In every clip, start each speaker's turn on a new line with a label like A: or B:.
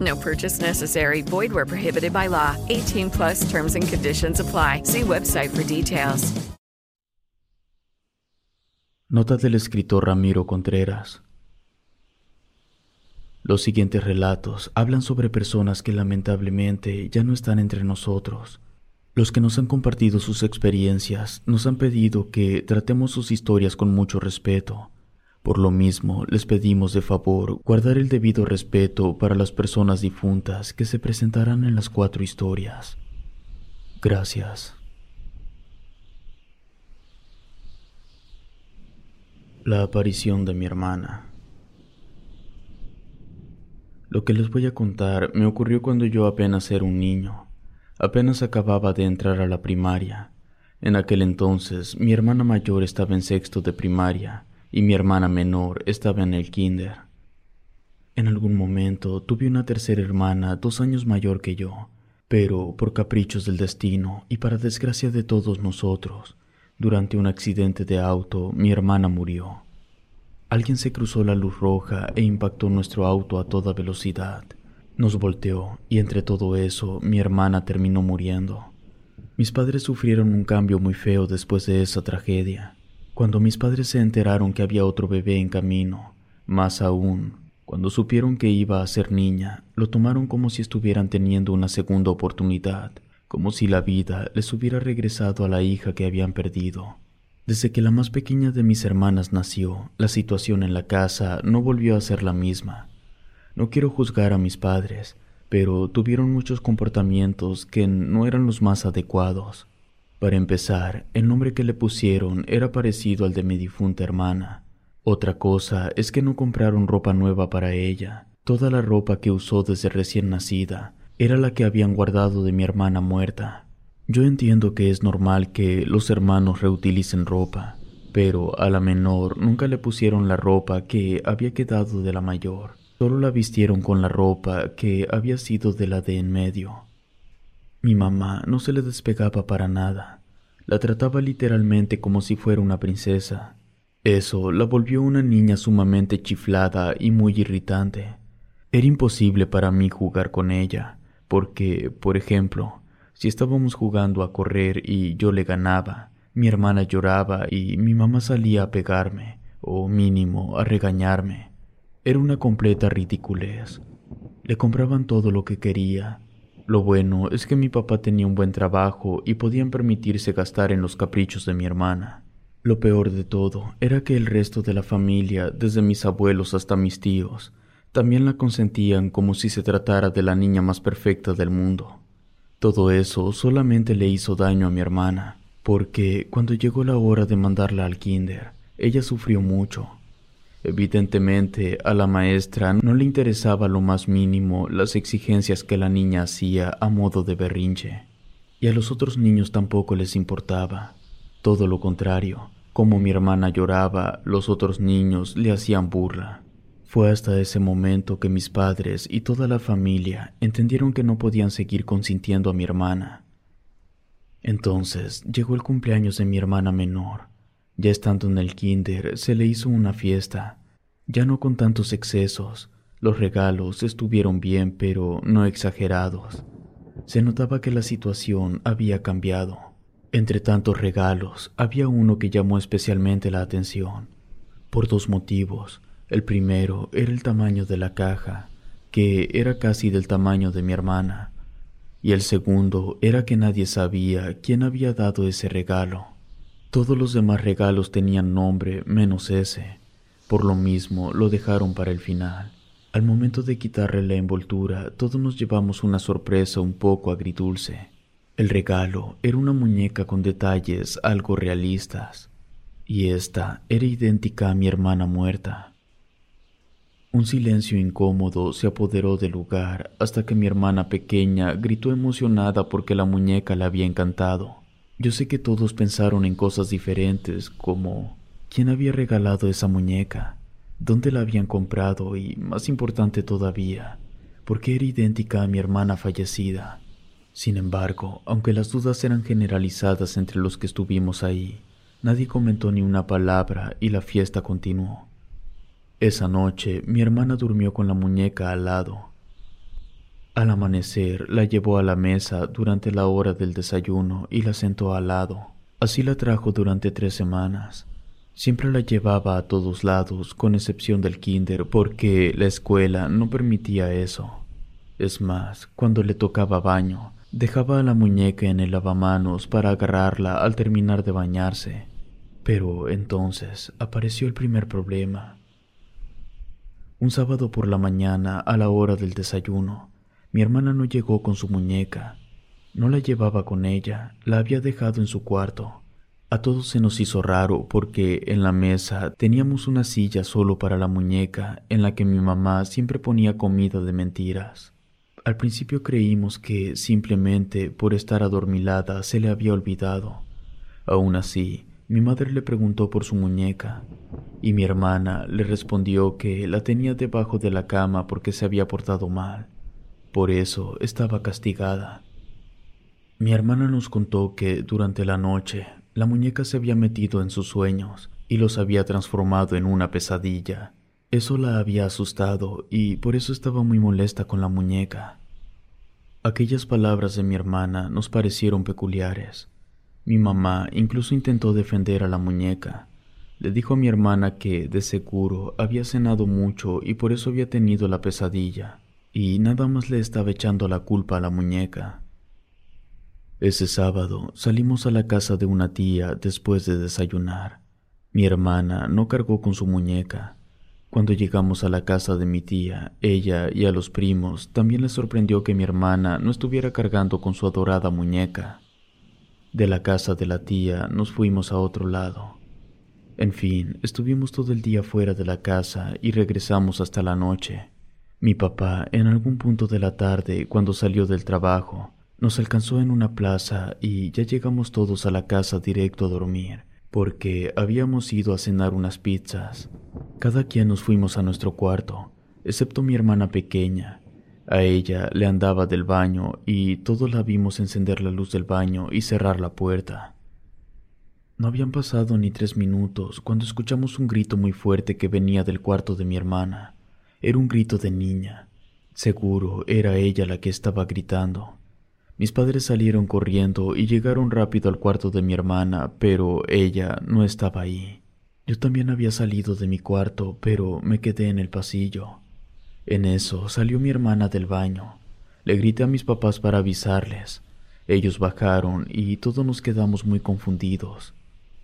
A: No purchase necessary. Void where prohibited by law. 18 plus terms and conditions apply. See website for details.
B: Nota del escritor Ramiro Contreras. Los siguientes relatos hablan sobre personas que lamentablemente ya no están entre nosotros. Los que nos han compartido sus experiencias nos han pedido que tratemos sus historias con mucho respeto por lo mismo, les pedimos de favor guardar el debido respeto para las personas difuntas que se presentarán en las cuatro historias. Gracias. La aparición de mi hermana. Lo que les voy a contar me ocurrió cuando yo apenas era un niño. Apenas acababa de entrar a la primaria. En aquel entonces mi hermana mayor estaba en sexto de primaria y mi hermana menor estaba en el kinder. En algún momento tuve una tercera hermana dos años mayor que yo, pero por caprichos del destino y para desgracia de todos nosotros, durante un accidente de auto mi hermana murió. Alguien se cruzó la luz roja e impactó nuestro auto a toda velocidad. Nos volteó y entre todo eso mi hermana terminó muriendo. Mis padres sufrieron un cambio muy feo después de esa tragedia. Cuando mis padres se enteraron que había otro bebé en camino, más aún, cuando supieron que iba a ser niña, lo tomaron como si estuvieran teniendo una segunda oportunidad, como si la vida les hubiera regresado a la hija que habían perdido. Desde que la más pequeña de mis hermanas nació, la situación en la casa no volvió a ser la misma. No quiero juzgar a mis padres, pero tuvieron muchos comportamientos que no eran los más adecuados. Para empezar, el nombre que le pusieron era parecido al de mi difunta hermana. Otra cosa es que no compraron ropa nueva para ella. Toda la ropa que usó desde recién nacida era la que habían guardado de mi hermana muerta. Yo entiendo que es normal que los hermanos reutilicen ropa, pero a la menor nunca le pusieron la ropa que había quedado de la mayor. Solo la vistieron con la ropa que había sido de la de en medio. Mi mamá no se le despegaba para nada. La trataba literalmente como si fuera una princesa. Eso la volvió una niña sumamente chiflada y muy irritante. Era imposible para mí jugar con ella, porque, por ejemplo, si estábamos jugando a correr y yo le ganaba, mi hermana lloraba y mi mamá salía a pegarme, o mínimo a regañarme. Era una completa ridiculez. Le compraban todo lo que quería, lo bueno es que mi papá tenía un buen trabajo y podían permitirse gastar en los caprichos de mi hermana. Lo peor de todo era que el resto de la familia, desde mis abuelos hasta mis tíos, también la consentían como si se tratara de la niña más perfecta del mundo. Todo eso solamente le hizo daño a mi hermana, porque cuando llegó la hora de mandarla al kinder, ella sufrió mucho Evidentemente a la maestra no le interesaba lo más mínimo las exigencias que la niña hacía a modo de berrinche, y a los otros niños tampoco les importaba. Todo lo contrario, como mi hermana lloraba, los otros niños le hacían burla. Fue hasta ese momento que mis padres y toda la familia entendieron que no podían seguir consintiendo a mi hermana. Entonces llegó el cumpleaños de mi hermana menor, ya estando en el kinder, se le hizo una fiesta, ya no con tantos excesos. Los regalos estuvieron bien, pero no exagerados. Se notaba que la situación había cambiado. Entre tantos regalos, había uno que llamó especialmente la atención, por dos motivos. El primero era el tamaño de la caja, que era casi del tamaño de mi hermana. y el segundo era que nadie sabía quién había dado ese regalo. Todos los demás regalos tenían nombre menos ese, por lo mismo lo dejaron para el final. Al momento de quitarle la envoltura, todos nos llevamos una sorpresa un poco agridulce. El regalo era una muñeca con detalles algo realistas, y esta era idéntica a mi hermana muerta. Un silencio incómodo se apoderó del lugar hasta que mi hermana pequeña gritó emocionada porque la muñeca le había encantado. Yo sé que todos pensaron en cosas diferentes como ¿quién había regalado esa muñeca? ¿Dónde la habían comprado? Y más importante todavía, ¿por qué era idéntica a mi hermana fallecida? Sin embargo, aunque las dudas eran generalizadas entre los que estuvimos ahí, nadie comentó ni una palabra y la fiesta continuó. Esa noche mi hermana durmió con la muñeca al lado. Al amanecer la llevó a la mesa durante la hora del desayuno y la sentó al lado. Así la trajo durante tres semanas. Siempre la llevaba a todos lados, con excepción del kinder, porque la escuela no permitía eso. Es más, cuando le tocaba baño, dejaba a la muñeca en el lavamanos para agarrarla al terminar de bañarse. Pero entonces apareció el primer problema. Un sábado por la mañana, a la hora del desayuno, mi hermana no llegó con su muñeca. No la llevaba con ella, la había dejado en su cuarto. A todos se nos hizo raro porque en la mesa teníamos una silla solo para la muñeca en la que mi mamá siempre ponía comida de mentiras. Al principio creímos que simplemente por estar adormilada se le había olvidado. Aún así, mi madre le preguntó por su muñeca y mi hermana le respondió que la tenía debajo de la cama porque se había portado mal. Por eso estaba castigada. Mi hermana nos contó que durante la noche la muñeca se había metido en sus sueños y los había transformado en una pesadilla. Eso la había asustado y por eso estaba muy molesta con la muñeca. Aquellas palabras de mi hermana nos parecieron peculiares. Mi mamá incluso intentó defender a la muñeca. Le dijo a mi hermana que, de seguro, había cenado mucho y por eso había tenido la pesadilla, y nada más le estaba echando la culpa a la muñeca. Ese sábado salimos a la casa de una tía después de desayunar. Mi hermana no cargó con su muñeca. Cuando llegamos a la casa de mi tía, ella y a los primos también les sorprendió que mi hermana no estuviera cargando con su adorada muñeca. De la casa de la tía nos fuimos a otro lado. En fin, estuvimos todo el día fuera de la casa y regresamos hasta la noche. Mi papá, en algún punto de la tarde, cuando salió del trabajo, nos alcanzó en una plaza y ya llegamos todos a la casa directo a dormir, porque habíamos ido a cenar unas pizzas. Cada quien nos fuimos a nuestro cuarto, excepto mi hermana pequeña, a ella le andaba del baño y todos la vimos encender la luz del baño y cerrar la puerta. No habían pasado ni tres minutos cuando escuchamos un grito muy fuerte que venía del cuarto de mi hermana. Era un grito de niña. Seguro era ella la que estaba gritando. Mis padres salieron corriendo y llegaron rápido al cuarto de mi hermana, pero ella no estaba ahí. Yo también había salido de mi cuarto, pero me quedé en el pasillo. En eso salió mi hermana del baño. Le grité a mis papás para avisarles. Ellos bajaron y todos nos quedamos muy confundidos.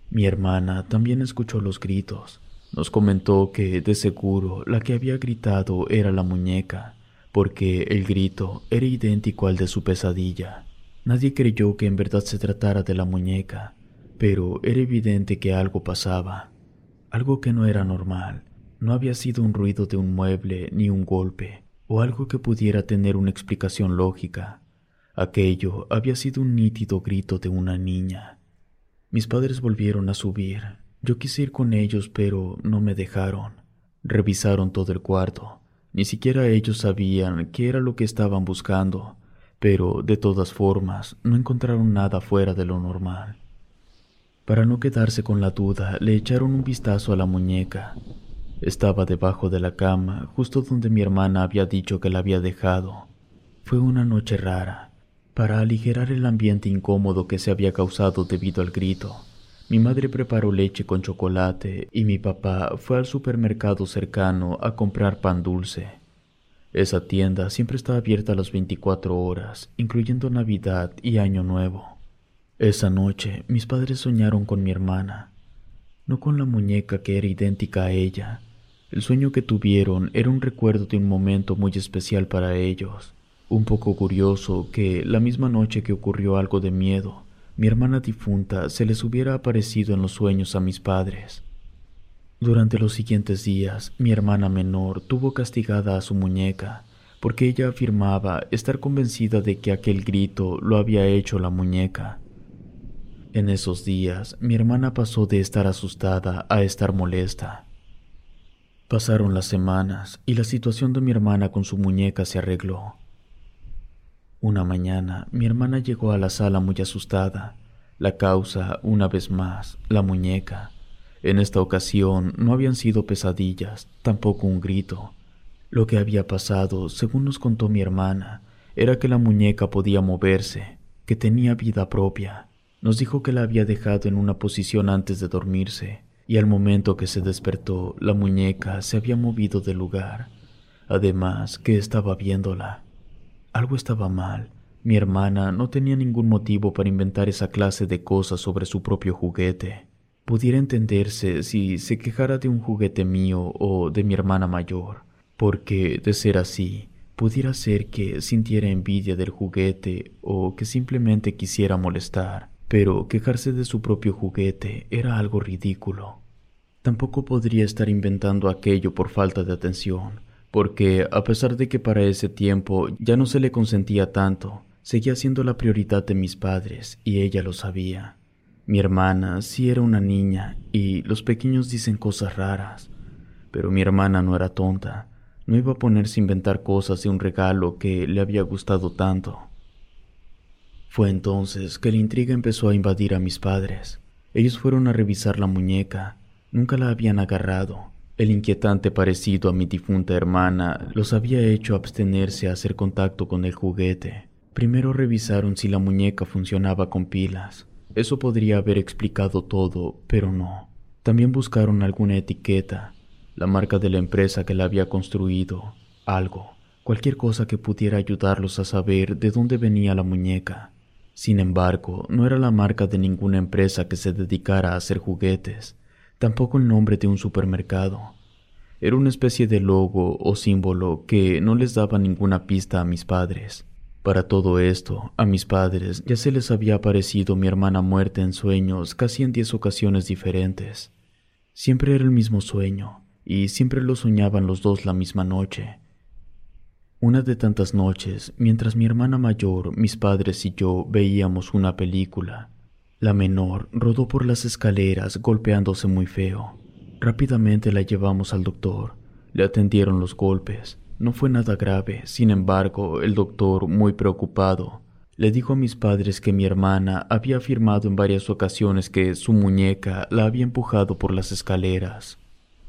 B: Mi hermana también escuchó los gritos. Nos comentó que de seguro la que había gritado era la muñeca, porque el grito era idéntico al de su pesadilla. Nadie creyó que en verdad se tratara de la muñeca, pero era evidente que algo pasaba, algo que no era normal. No había sido un ruido de un mueble ni un golpe, o algo que pudiera tener una explicación lógica. Aquello había sido un nítido grito de una niña. Mis padres volvieron a subir. Yo quise ir con ellos, pero no me dejaron. Revisaron todo el cuarto. Ni siquiera ellos sabían qué era lo que estaban buscando, pero de todas formas no encontraron nada fuera de lo normal. Para no quedarse con la duda, le echaron un vistazo a la muñeca estaba debajo de la cama, justo donde mi hermana había dicho que la había dejado. Fue una noche rara. Para aligerar el ambiente incómodo que se había causado debido al grito, mi madre preparó leche con chocolate y mi papá fue al supermercado cercano a comprar pan dulce. Esa tienda siempre está abierta a las 24 horas, incluyendo Navidad y Año Nuevo. Esa noche mis padres soñaron con mi hermana, no con la muñeca que era idéntica a ella. El sueño que tuvieron era un recuerdo de un momento muy especial para ellos. Un poco curioso que la misma noche que ocurrió algo de miedo, mi hermana difunta se les hubiera aparecido en los sueños a mis padres. Durante los siguientes días, mi hermana menor tuvo castigada a su muñeca, porque ella afirmaba estar convencida de que aquel grito lo había hecho la muñeca. En esos días, mi hermana pasó de estar asustada a estar molesta. Pasaron las semanas y la situación de mi hermana con su muñeca se arregló. Una mañana, mi hermana llegó a la sala muy asustada. La causa, una vez más, la muñeca. En esta ocasión no habían sido pesadillas, tampoco un grito. Lo que había pasado, según nos contó mi hermana, era que la muñeca podía moverse, que tenía vida propia. Nos dijo que la había dejado en una posición antes de dormirse, y al momento que se despertó, la muñeca se había movido del lugar. Además, que estaba viéndola. Algo estaba mal. Mi hermana no tenía ningún motivo para inventar esa clase de cosas sobre su propio juguete. Pudiera entenderse si se quejara de un juguete mío o de mi hermana mayor, porque, de ser así, pudiera ser que sintiera envidia del juguete o que simplemente quisiera molestar pero quejarse de su propio juguete era algo ridículo. Tampoco podría estar inventando aquello por falta de atención, porque a pesar de que para ese tiempo ya no se le consentía tanto, seguía siendo la prioridad de mis padres y ella lo sabía. Mi hermana sí era una niña y los pequeños dicen cosas raras, pero mi hermana no era tonta, no iba a ponerse a inventar cosas de un regalo que le había gustado tanto. Fue entonces que la intriga empezó a invadir a mis padres. Ellos fueron a revisar la muñeca. Nunca la habían agarrado. El inquietante parecido a mi difunta hermana los había hecho abstenerse a hacer contacto con el juguete. Primero revisaron si la muñeca funcionaba con pilas. Eso podría haber explicado todo, pero no. También buscaron alguna etiqueta, la marca de la empresa que la había construido, algo, cualquier cosa que pudiera ayudarlos a saber de dónde venía la muñeca. Sin embargo, no era la marca de ninguna empresa que se dedicara a hacer juguetes, tampoco el nombre de un supermercado. Era una especie de logo o símbolo que no les daba ninguna pista a mis padres. Para todo esto, a mis padres ya se les había aparecido mi hermana muerta en sueños casi en diez ocasiones diferentes. Siempre era el mismo sueño, y siempre lo soñaban los dos la misma noche. Una de tantas noches, mientras mi hermana mayor, mis padres y yo veíamos una película, la menor rodó por las escaleras golpeándose muy feo. Rápidamente la llevamos al doctor. Le atendieron los golpes. No fue nada grave, sin embargo, el doctor, muy preocupado, le dijo a mis padres que mi hermana había afirmado en varias ocasiones que su muñeca la había empujado por las escaleras.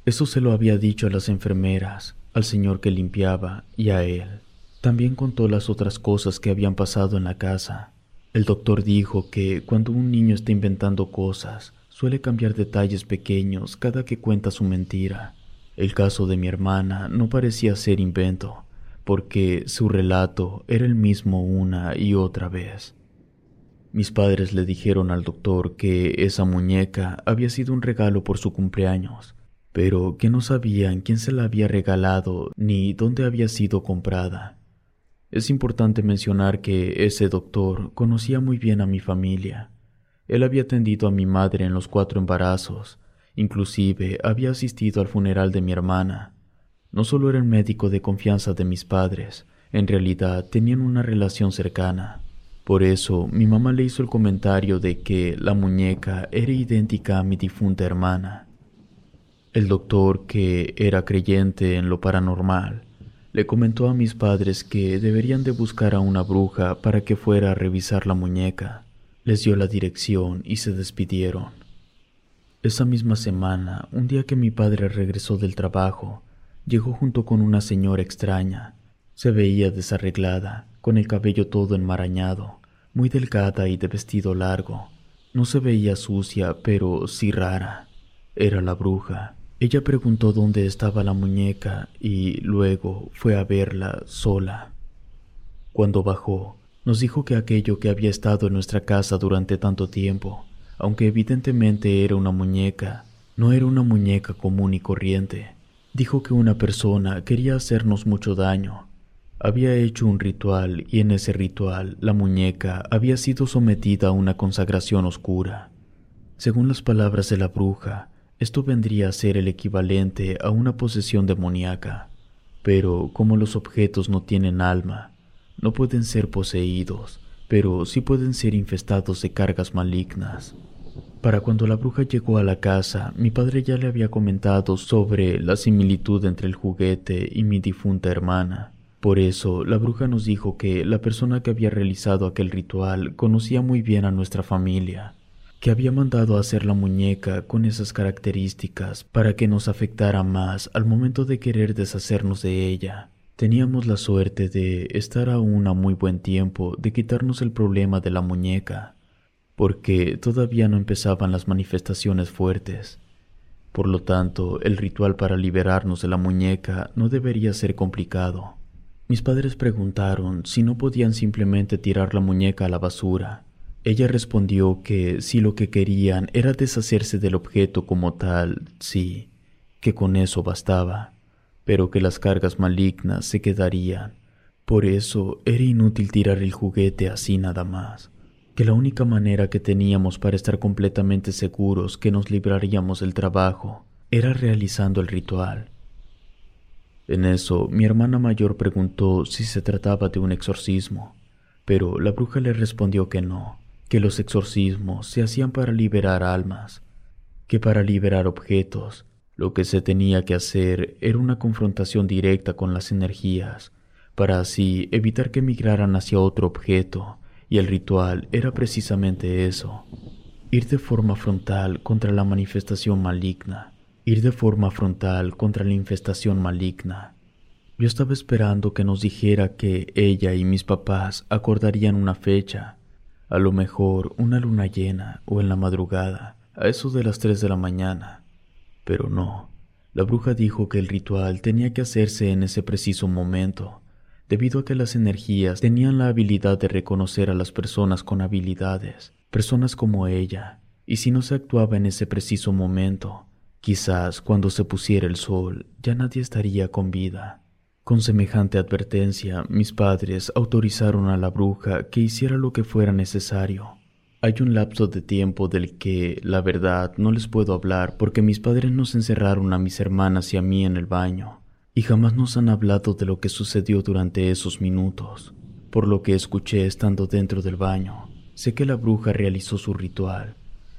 B: Eso se lo había dicho a las enfermeras, al señor que limpiaba y a él. También contó las otras cosas que habían pasado en la casa. El doctor dijo que cuando un niño está inventando cosas, suele cambiar detalles pequeños cada que cuenta su mentira. El caso de mi hermana no parecía ser invento, porque su relato era el mismo una y otra vez. Mis padres le dijeron al doctor que esa muñeca había sido un regalo por su cumpleaños pero que no sabían quién se la había regalado ni dónde había sido comprada. Es importante mencionar que ese doctor conocía muy bien a mi familia. Él había atendido a mi madre en los cuatro embarazos, inclusive había asistido al funeral de mi hermana. No solo era el médico de confianza de mis padres, en realidad tenían una relación cercana. Por eso mi mamá le hizo el comentario de que la muñeca era idéntica a mi difunta hermana. El doctor, que era creyente en lo paranormal, le comentó a mis padres que deberían de buscar a una bruja para que fuera a revisar la muñeca. Les dio la dirección y se despidieron. Esa misma semana, un día que mi padre regresó del trabajo, llegó junto con una señora extraña. Se veía desarreglada, con el cabello todo enmarañado, muy delgada y de vestido largo. No se veía sucia, pero sí rara. Era la bruja. Ella preguntó dónde estaba la muñeca y luego fue a verla sola. Cuando bajó, nos dijo que aquello que había estado en nuestra casa durante tanto tiempo, aunque evidentemente era una muñeca, no era una muñeca común y corriente. Dijo que una persona quería hacernos mucho daño. Había hecho un ritual y en ese ritual la muñeca había sido sometida a una consagración oscura. Según las palabras de la bruja, esto vendría a ser el equivalente a una posesión demoníaca. Pero como los objetos no tienen alma, no pueden ser poseídos, pero sí pueden ser infestados de cargas malignas. Para cuando la bruja llegó a la casa, mi padre ya le había comentado sobre la similitud entre el juguete y mi difunta hermana. Por eso, la bruja nos dijo que la persona que había realizado aquel ritual conocía muy bien a nuestra familia, que había mandado hacer la muñeca con esas características para que nos afectara más al momento de querer deshacernos de ella. Teníamos la suerte de estar aún a muy buen tiempo de quitarnos el problema de la muñeca, porque todavía no empezaban las manifestaciones fuertes. Por lo tanto, el ritual para liberarnos de la muñeca no debería ser complicado. Mis padres preguntaron si no podían simplemente tirar la muñeca a la basura. Ella respondió que si lo que querían era deshacerse del objeto como tal, sí, que con eso bastaba, pero que las cargas malignas se quedarían. Por eso era inútil tirar el juguete así nada más que la única manera que teníamos para estar completamente seguros que nos libraríamos del trabajo era realizando el ritual. En eso, mi hermana mayor preguntó si se trataba de un exorcismo, pero la bruja le respondió que no, que los exorcismos se hacían para liberar almas, que para liberar objetos, lo que se tenía que hacer era una confrontación directa con las energías, para así evitar que migraran hacia otro objeto y el ritual era precisamente eso, ir de forma frontal contra la manifestación maligna, ir de forma frontal contra la infestación maligna. Yo estaba esperando que nos dijera que ella y mis papás acordarían una fecha, a lo mejor una luna llena o en la madrugada, a eso de las tres de la mañana. Pero no, la bruja dijo que el ritual tenía que hacerse en ese preciso momento, debido a que las energías tenían la habilidad de reconocer a las personas con habilidades, personas como ella, y si no se actuaba en ese preciso momento, quizás cuando se pusiera el sol ya nadie estaría con vida. Con semejante advertencia, mis padres autorizaron a la bruja que hiciera lo que fuera necesario. Hay un lapso de tiempo del que, la verdad, no les puedo hablar porque mis padres nos encerraron a mis hermanas y a mí en el baño y jamás nos han hablado de lo que sucedió durante esos minutos. Por lo que escuché estando dentro del baño, sé que la bruja realizó su ritual.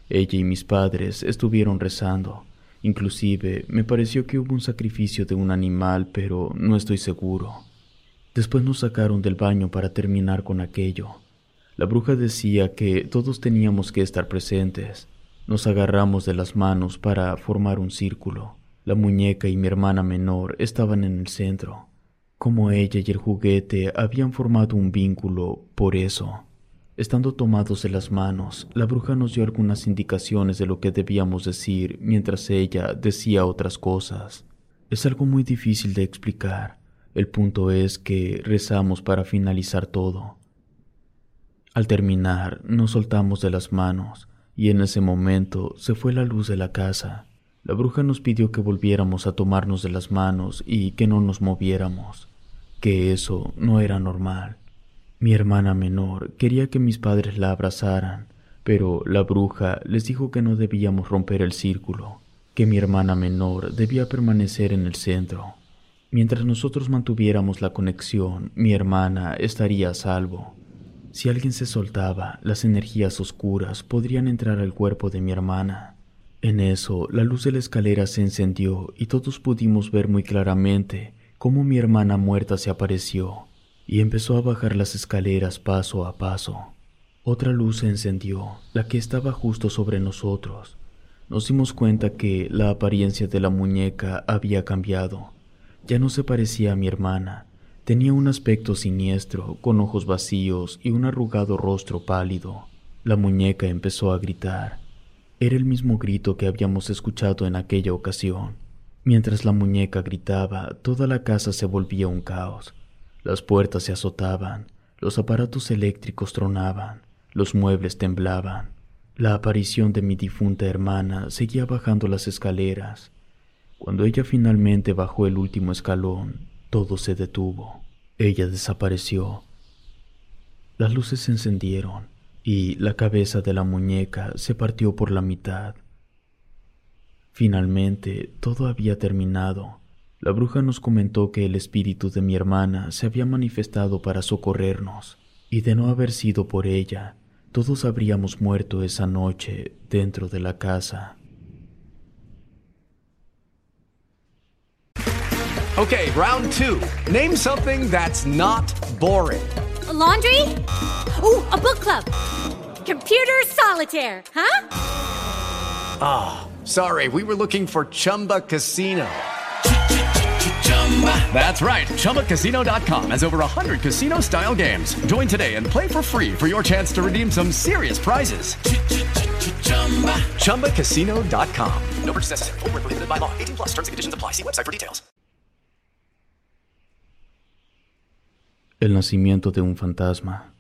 B: Ella y mis padres estuvieron rezando. Inclusive me pareció que hubo un sacrificio de un animal, pero no estoy seguro. Después nos sacaron del baño para terminar con aquello. La bruja decía que todos teníamos que estar presentes. Nos agarramos de las manos para formar un círculo. La muñeca y mi hermana menor estaban en el centro. Como ella y el juguete habían formado un vínculo, por eso. Estando tomados de las manos, la bruja nos dio algunas indicaciones de lo que debíamos decir mientras ella decía otras cosas. Es algo muy difícil de explicar. El punto es que rezamos para finalizar todo. Al terminar, nos soltamos de las manos y en ese momento se fue la luz de la casa. La bruja nos pidió que volviéramos a tomarnos de las manos y que no nos moviéramos, que eso no era normal. Mi hermana menor quería que mis padres la abrazaran, pero la bruja les dijo que no debíamos romper el círculo, que mi hermana menor debía permanecer en el centro. Mientras nosotros mantuviéramos la conexión, mi hermana estaría a salvo. Si alguien se soltaba, las energías oscuras podrían entrar al cuerpo de mi hermana. En eso, la luz de la escalera se encendió y todos pudimos ver muy claramente cómo mi hermana muerta se apareció y empezó a bajar las escaleras paso a paso. Otra luz se encendió, la que estaba justo sobre nosotros. Nos dimos cuenta que la apariencia de la muñeca había cambiado. Ya no se parecía a mi hermana. Tenía un aspecto siniestro, con ojos vacíos y un arrugado rostro pálido. La muñeca empezó a gritar era el mismo grito que habíamos escuchado en aquella ocasión. Mientras la muñeca gritaba, toda la casa se volvía un caos. Las puertas se azotaban, los aparatos eléctricos tronaban, los muebles temblaban. La aparición de mi difunta hermana seguía bajando las escaleras. Cuando ella finalmente bajó el último escalón, todo se detuvo. Ella desapareció. Las luces se encendieron y la cabeza de la muñeca se partió por la mitad. Finalmente, todo había terminado. La bruja nos comentó que el espíritu de mi hermana se había manifestado para socorrernos, y de no haber sido por ella, todos habríamos muerto esa noche dentro de la casa.
C: Okay, round two. Name something that's not boring.
D: A laundry? Ooh, a book club. Computer solitaire, huh?
C: Ah, oh, sorry, we were looking for Chumba Casino. That's right. ChumbaCasino.com has over 100 casino style games. Join today and play for free for your chance to redeem some serious prizes. ChumbaCasino.com. No purchase necessary. Full prohibited by law. 18 plus terms and conditions apply. See website for details.
B: El nacimiento de un fantasma.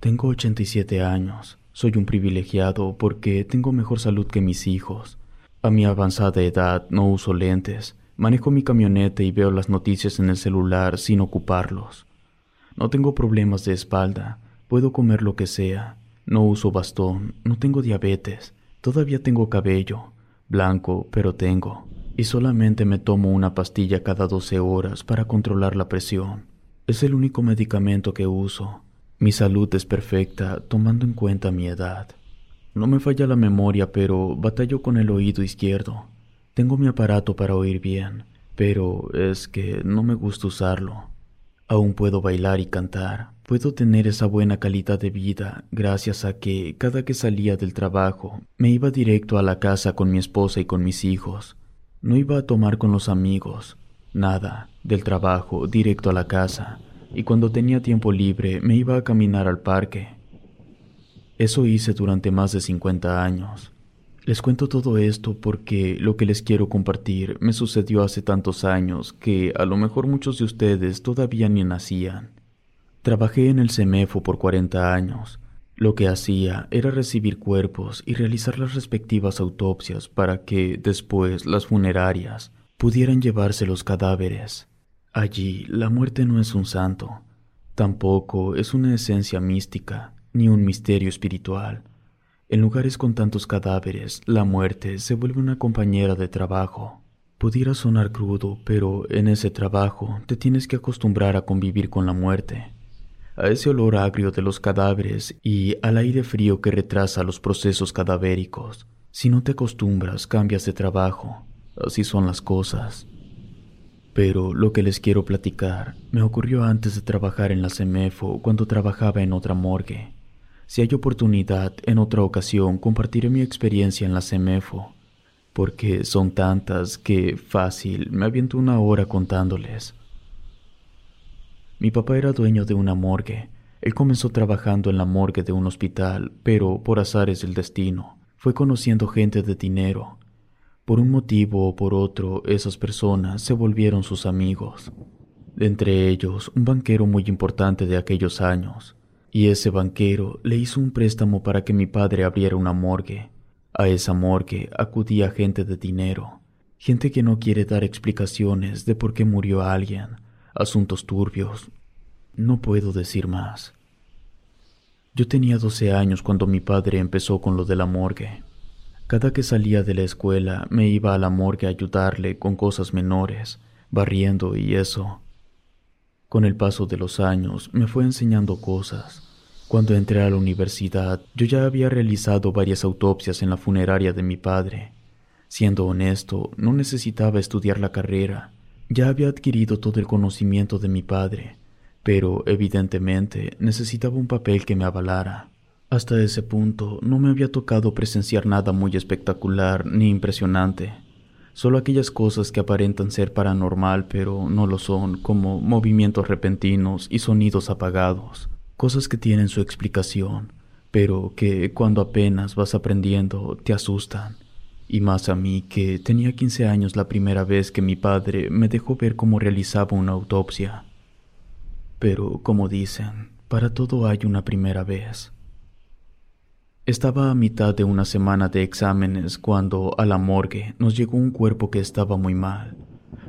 B: Tengo 87 años. Soy un privilegiado porque tengo mejor salud que mis hijos. A mi avanzada edad no uso lentes, manejo mi camioneta y veo las noticias en el celular sin ocuparlos. No tengo problemas de espalda, puedo comer lo que sea, no uso bastón, no tengo diabetes, todavía tengo cabello, blanco, pero tengo, y solamente me tomo una pastilla cada 12 horas para controlar la presión. Es el único medicamento que uso. Mi salud es perfecta tomando en cuenta mi edad. No me falla la memoria, pero batallo con el oído izquierdo. Tengo mi aparato para oír bien, pero es que no me gusta usarlo. Aún puedo bailar y cantar. Puedo tener esa buena calidad de vida gracias a que cada que salía del trabajo me iba directo a la casa con mi esposa y con mis hijos. No iba a tomar con los amigos, nada, del trabajo directo a la casa, y cuando tenía tiempo libre me iba a caminar al parque. Eso hice durante más de 50 años. Les cuento todo esto porque lo que les quiero compartir me sucedió hace tantos años que a lo mejor muchos de ustedes todavía ni nacían. Trabajé en el CEMEFO por 40 años. Lo que hacía era recibir cuerpos y realizar las respectivas autopsias para que después las funerarias pudieran llevarse los cadáveres. Allí la muerte no es un santo, tampoco es una esencia mística, ni un misterio espiritual. En lugares con tantos cadáveres, la muerte se vuelve una compañera de trabajo. Pudiera sonar crudo, pero en ese trabajo te tienes que acostumbrar a convivir con la muerte, a ese olor agrio de los cadáveres y al aire frío que retrasa los procesos cadavéricos. Si no te acostumbras, cambias de trabajo. Así son las cosas. Pero lo que les quiero platicar me ocurrió antes de trabajar en la CEMEFO cuando trabajaba en otra morgue. Si hay oportunidad, en otra ocasión compartiré mi experiencia en la CEMEFO, porque son tantas que fácil me aviento una hora contándoles. Mi papá era dueño de una morgue. Él comenzó trabajando en la morgue de un hospital, pero por azares del destino, fue conociendo gente de dinero. Por un motivo o por otro, esas personas se volvieron sus amigos. Entre ellos, un banquero muy importante de aquellos años, y ese banquero le hizo un préstamo para que mi padre abriera una morgue. A esa morgue acudía gente de dinero, gente que no quiere dar explicaciones de por qué murió alguien, asuntos turbios. No puedo decir más. Yo tenía 12 años cuando mi padre empezó con lo de la morgue. Cada que salía de la escuela me iba a la morgue a ayudarle con cosas menores, barriendo y eso. Con el paso de los años me fue enseñando cosas. Cuando entré a la universidad, yo ya había realizado varias autopsias en la funeraria de mi padre. Siendo honesto, no necesitaba estudiar la carrera. Ya había adquirido todo el conocimiento de mi padre, pero evidentemente necesitaba un papel que me avalara. Hasta ese punto no me había tocado presenciar nada muy espectacular ni impresionante solo aquellas cosas que aparentan ser paranormal pero no lo son, como movimientos repentinos y sonidos apagados, cosas que tienen su explicación, pero que cuando apenas vas aprendiendo te asustan y más a mí que tenía 15 años la primera vez que mi padre me dejó ver cómo realizaba una autopsia. Pero, como dicen, para todo hay una primera vez. Estaba a mitad de una semana de exámenes cuando a la morgue nos llegó un cuerpo que estaba muy mal.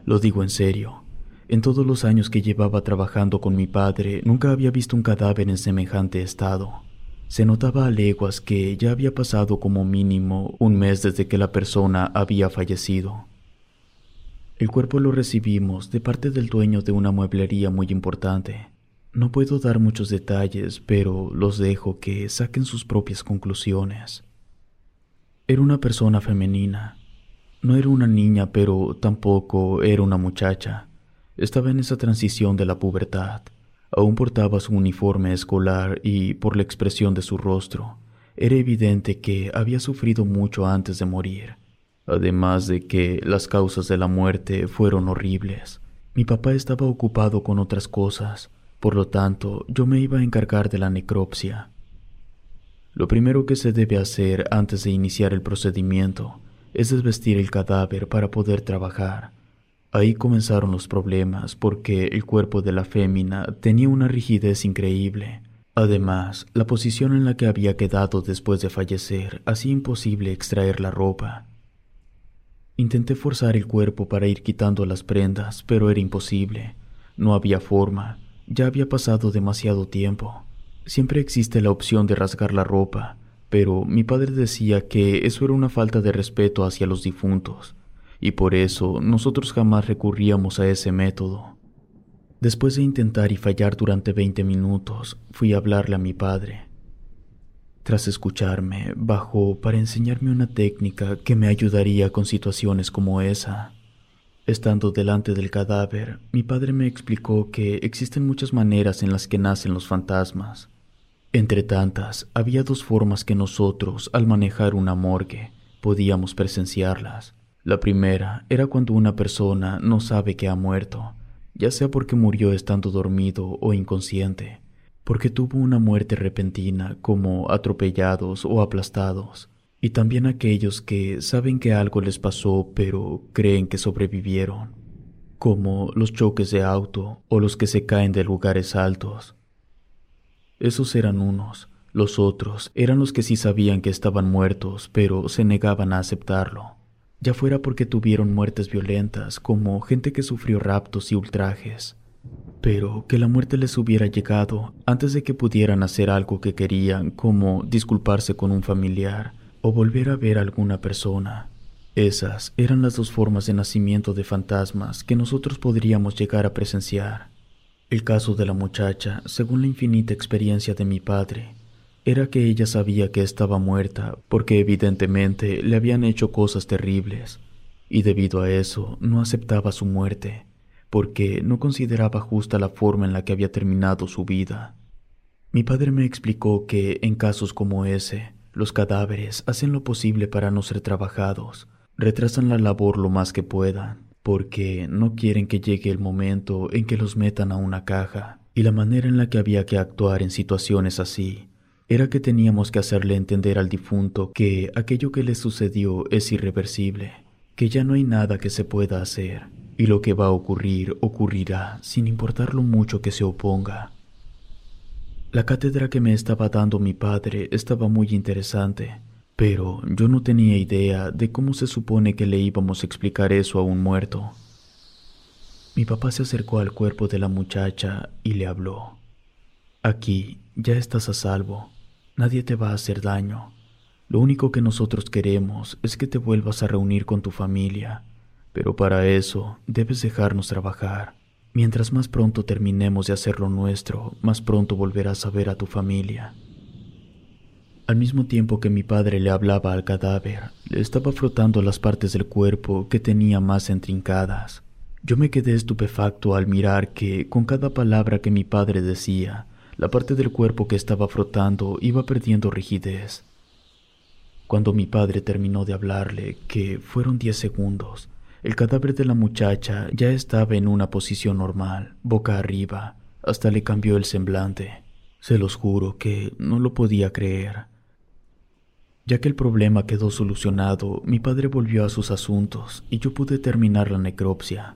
B: Lo digo en serio. En todos los años que llevaba trabajando con mi padre, nunca había visto un cadáver en semejante estado. Se notaba a leguas que ya había pasado como mínimo un mes desde que la persona había fallecido. El cuerpo lo recibimos de parte del dueño de una mueblería muy importante. No puedo dar muchos detalles, pero los dejo que saquen sus propias conclusiones. Era una persona femenina. No era una niña, pero tampoco era una muchacha. Estaba en esa transición de la pubertad. Aún portaba su uniforme escolar y, por la expresión de su rostro, era evidente que había sufrido mucho antes de morir, además de que las causas de la muerte fueron horribles. Mi papá estaba ocupado con otras cosas, por lo tanto yo me iba a encargar de la necropsia. Lo primero que se debe hacer antes de iniciar el procedimiento es desvestir el cadáver para poder trabajar. Ahí comenzaron los problemas porque el cuerpo de la fémina tenía una rigidez increíble. Además, la posición en la que había quedado después de fallecer hacía imposible extraer la ropa. Intenté forzar el cuerpo para ir quitando las prendas, pero era imposible. No había forma. Ya había pasado demasiado tiempo. Siempre existe la opción de rasgar la ropa, pero mi padre decía que eso era una falta de respeto hacia los difuntos y por eso nosotros jamás recurríamos a ese método. Después de intentar y fallar durante 20 minutos, fui a hablarle a mi padre. Tras escucharme, bajó para enseñarme una técnica que me ayudaría con situaciones como esa. Estando delante del cadáver, mi padre me explicó que existen muchas maneras en las que nacen los fantasmas. Entre tantas, había dos formas que nosotros, al manejar una morgue, podíamos presenciarlas. La primera era cuando una persona no sabe que ha muerto, ya sea porque murió estando dormido o inconsciente, porque tuvo una muerte repentina como atropellados o aplastados, y también aquellos que saben que algo les pasó pero creen que sobrevivieron, como los choques de auto o los que se caen de lugares altos. Esos eran unos, los otros eran los que sí sabían que estaban muertos pero se negaban a aceptarlo ya fuera porque tuvieron muertes violentas, como gente que sufrió raptos y ultrajes, pero que la muerte les hubiera llegado antes de que pudieran hacer algo que querían, como disculparse con un familiar o volver a ver a alguna persona. Esas eran las dos formas de nacimiento de fantasmas que nosotros podríamos llegar a presenciar. El caso de la muchacha, según la infinita experiencia de mi padre, era que ella sabía que estaba muerta porque evidentemente le habían hecho cosas terribles y debido a eso no aceptaba su muerte porque no consideraba justa la forma en la que había terminado su vida. Mi padre me explicó que en casos como ese, los cadáveres hacen lo posible para no ser trabajados, retrasan la labor lo más que puedan, porque no quieren que llegue el momento en que los metan a una caja, y la manera en la que había que actuar en situaciones así era que teníamos que hacerle entender al difunto que aquello que le sucedió es irreversible, que ya no hay nada que se pueda hacer, y lo que va a ocurrir ocurrirá sin importar lo mucho que se oponga. La cátedra que me estaba dando mi padre estaba muy interesante, pero yo no tenía idea de cómo se supone que le íbamos a explicar eso a un muerto. Mi papá se acercó al cuerpo de la muchacha y le habló. Aquí ya estás a salvo. Nadie te va a hacer daño. Lo único que nosotros queremos es que te vuelvas a reunir con tu familia, pero para eso debes dejarnos trabajar. Mientras más pronto terminemos de hacer lo nuestro, más pronto volverás a ver a tu familia. Al mismo tiempo que mi padre le hablaba al cadáver, le estaba frotando las partes del cuerpo que tenía más entrincadas. Yo me quedé estupefacto al mirar que, con cada palabra que mi padre decía, la parte del cuerpo que estaba frotando iba perdiendo rigidez. Cuando mi padre terminó de hablarle, que fueron diez segundos, el cadáver de la muchacha ya estaba en una posición normal, boca arriba, hasta le cambió el semblante. Se los juro que no lo podía creer. Ya que el problema quedó solucionado, mi padre volvió a sus asuntos y yo pude terminar la necropsia.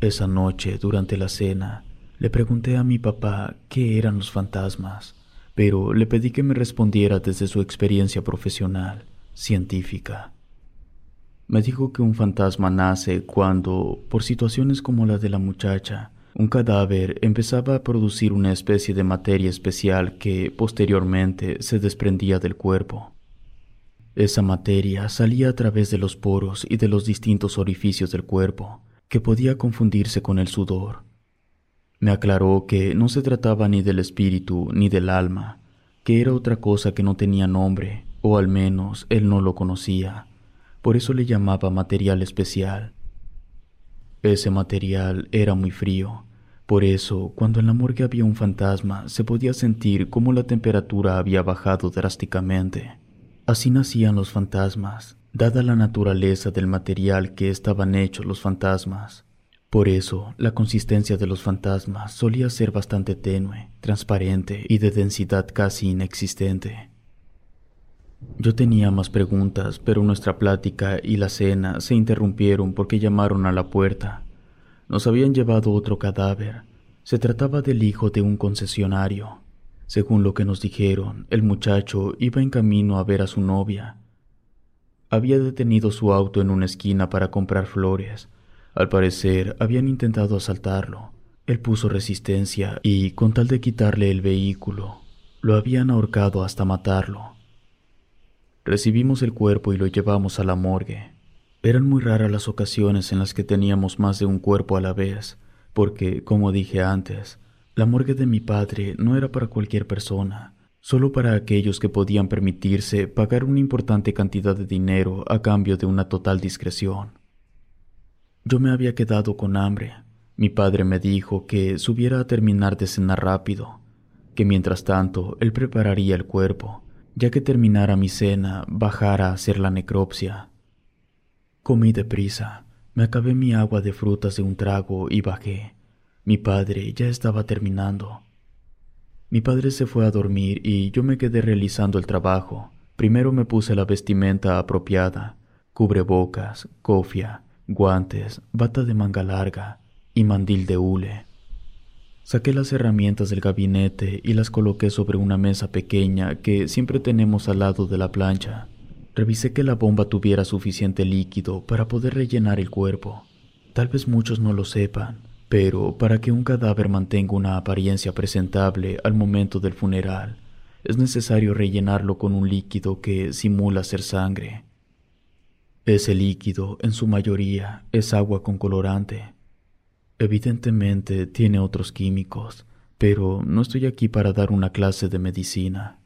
B: Esa noche, durante la cena, le pregunté a mi papá qué eran los fantasmas, pero le pedí que me respondiera desde su experiencia profesional, científica. Me dijo que un fantasma nace cuando, por situaciones como la de la muchacha, un cadáver empezaba a producir una especie de materia especial que posteriormente se desprendía del cuerpo. Esa materia salía a través de los poros y de los distintos orificios del cuerpo, que podía confundirse con el sudor. Me aclaró que no se trataba ni del espíritu ni del alma, que era otra cosa que no tenía nombre, o al menos él no lo conocía, por eso le llamaba material especial. Ese material era muy frío, por eso cuando en la morgue había un fantasma se podía sentir cómo la temperatura había bajado drásticamente. Así nacían los fantasmas, dada la naturaleza del material que estaban hechos los fantasmas. Por eso, la consistencia de los fantasmas solía ser bastante tenue, transparente y de densidad casi inexistente. Yo tenía más preguntas, pero nuestra plática y la cena se interrumpieron porque llamaron a la puerta. Nos habían llevado otro cadáver. Se trataba del hijo de un concesionario. Según lo que nos dijeron, el muchacho iba en camino a ver a su novia, había detenido su auto en una esquina para comprar flores. Al parecer, habían intentado asaltarlo. Él puso resistencia y, con tal de quitarle el vehículo, lo habían ahorcado hasta matarlo. Recibimos el cuerpo y lo llevamos a la morgue. Eran muy raras las ocasiones en las que teníamos más de un cuerpo a la vez, porque, como dije antes, la morgue de mi padre no era para cualquier persona solo para aquellos que podían permitirse pagar una importante cantidad de dinero a cambio de una total discreción. Yo me había quedado con hambre. Mi padre me dijo que subiera a terminar de cenar rápido, que mientras tanto él prepararía el cuerpo, ya que terminara mi cena, bajara a hacer la necropsia. Comí deprisa, me acabé mi agua de frutas de un trago y bajé. Mi padre ya estaba terminando. Mi padre se fue a dormir y yo me quedé realizando el trabajo. Primero me puse la vestimenta apropiada, cubrebocas, cofia, guantes, bata de manga larga y mandil de hule. Saqué las herramientas del gabinete y las coloqué sobre una mesa pequeña que siempre tenemos al lado de la plancha. Revisé que la bomba tuviera suficiente líquido para poder rellenar el cuerpo. Tal vez muchos no lo sepan, pero para que un cadáver mantenga una apariencia presentable al momento del funeral, es necesario rellenarlo con un líquido que simula ser sangre. Ese líquido, en su mayoría, es agua con colorante. Evidentemente tiene otros químicos, pero no estoy aquí para dar una clase de medicina.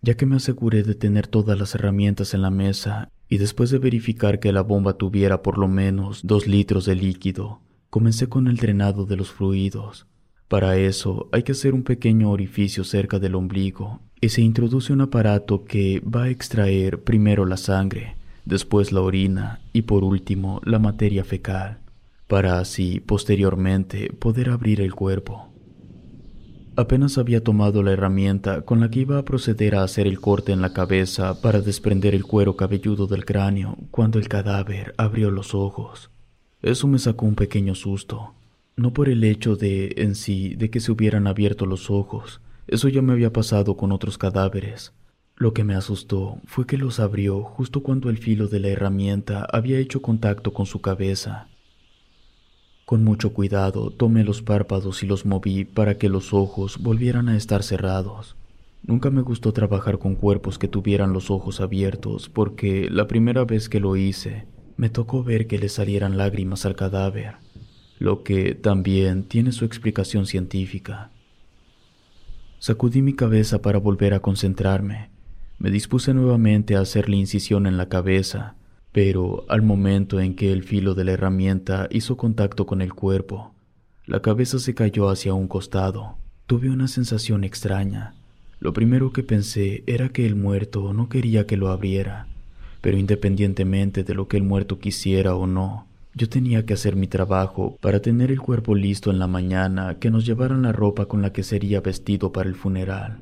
B: Ya que me aseguré de tener todas las herramientas en la mesa y después de verificar que la bomba tuviera por lo menos dos litros de líquido, Comencé con el drenado de los fluidos. Para eso hay que hacer un pequeño orificio cerca del ombligo y se introduce un aparato que va a extraer primero la sangre, después la orina y por último la materia fecal, para así posteriormente poder abrir el cuerpo. Apenas había tomado la herramienta con la que iba a proceder a hacer el corte en la cabeza para desprender el cuero cabelludo del cráneo cuando el cadáver abrió los ojos. Eso me sacó un pequeño susto, no por el hecho de en sí de que se hubieran abierto los ojos, eso ya me había pasado con otros cadáveres. Lo que me asustó fue que los abrió justo cuando el filo de la herramienta había hecho contacto con su cabeza. Con mucho cuidado tomé los párpados y los moví para que los ojos volvieran a estar cerrados. Nunca me gustó trabajar con cuerpos que tuvieran los ojos abiertos porque la primera vez que lo hice me tocó ver que le salieran lágrimas al cadáver, lo que también tiene su explicación científica. Sacudí mi cabeza para volver a concentrarme. Me dispuse nuevamente a hacer la incisión en la cabeza, pero al momento en que el filo de la herramienta hizo contacto con el cuerpo, la cabeza se cayó hacia un costado. Tuve una sensación extraña. Lo primero que pensé era que el muerto no quería que lo abriera pero independientemente de lo que el muerto quisiera o no, yo tenía que hacer mi trabajo para tener el cuerpo listo en la mañana que nos llevaran la ropa con la que sería vestido para el funeral.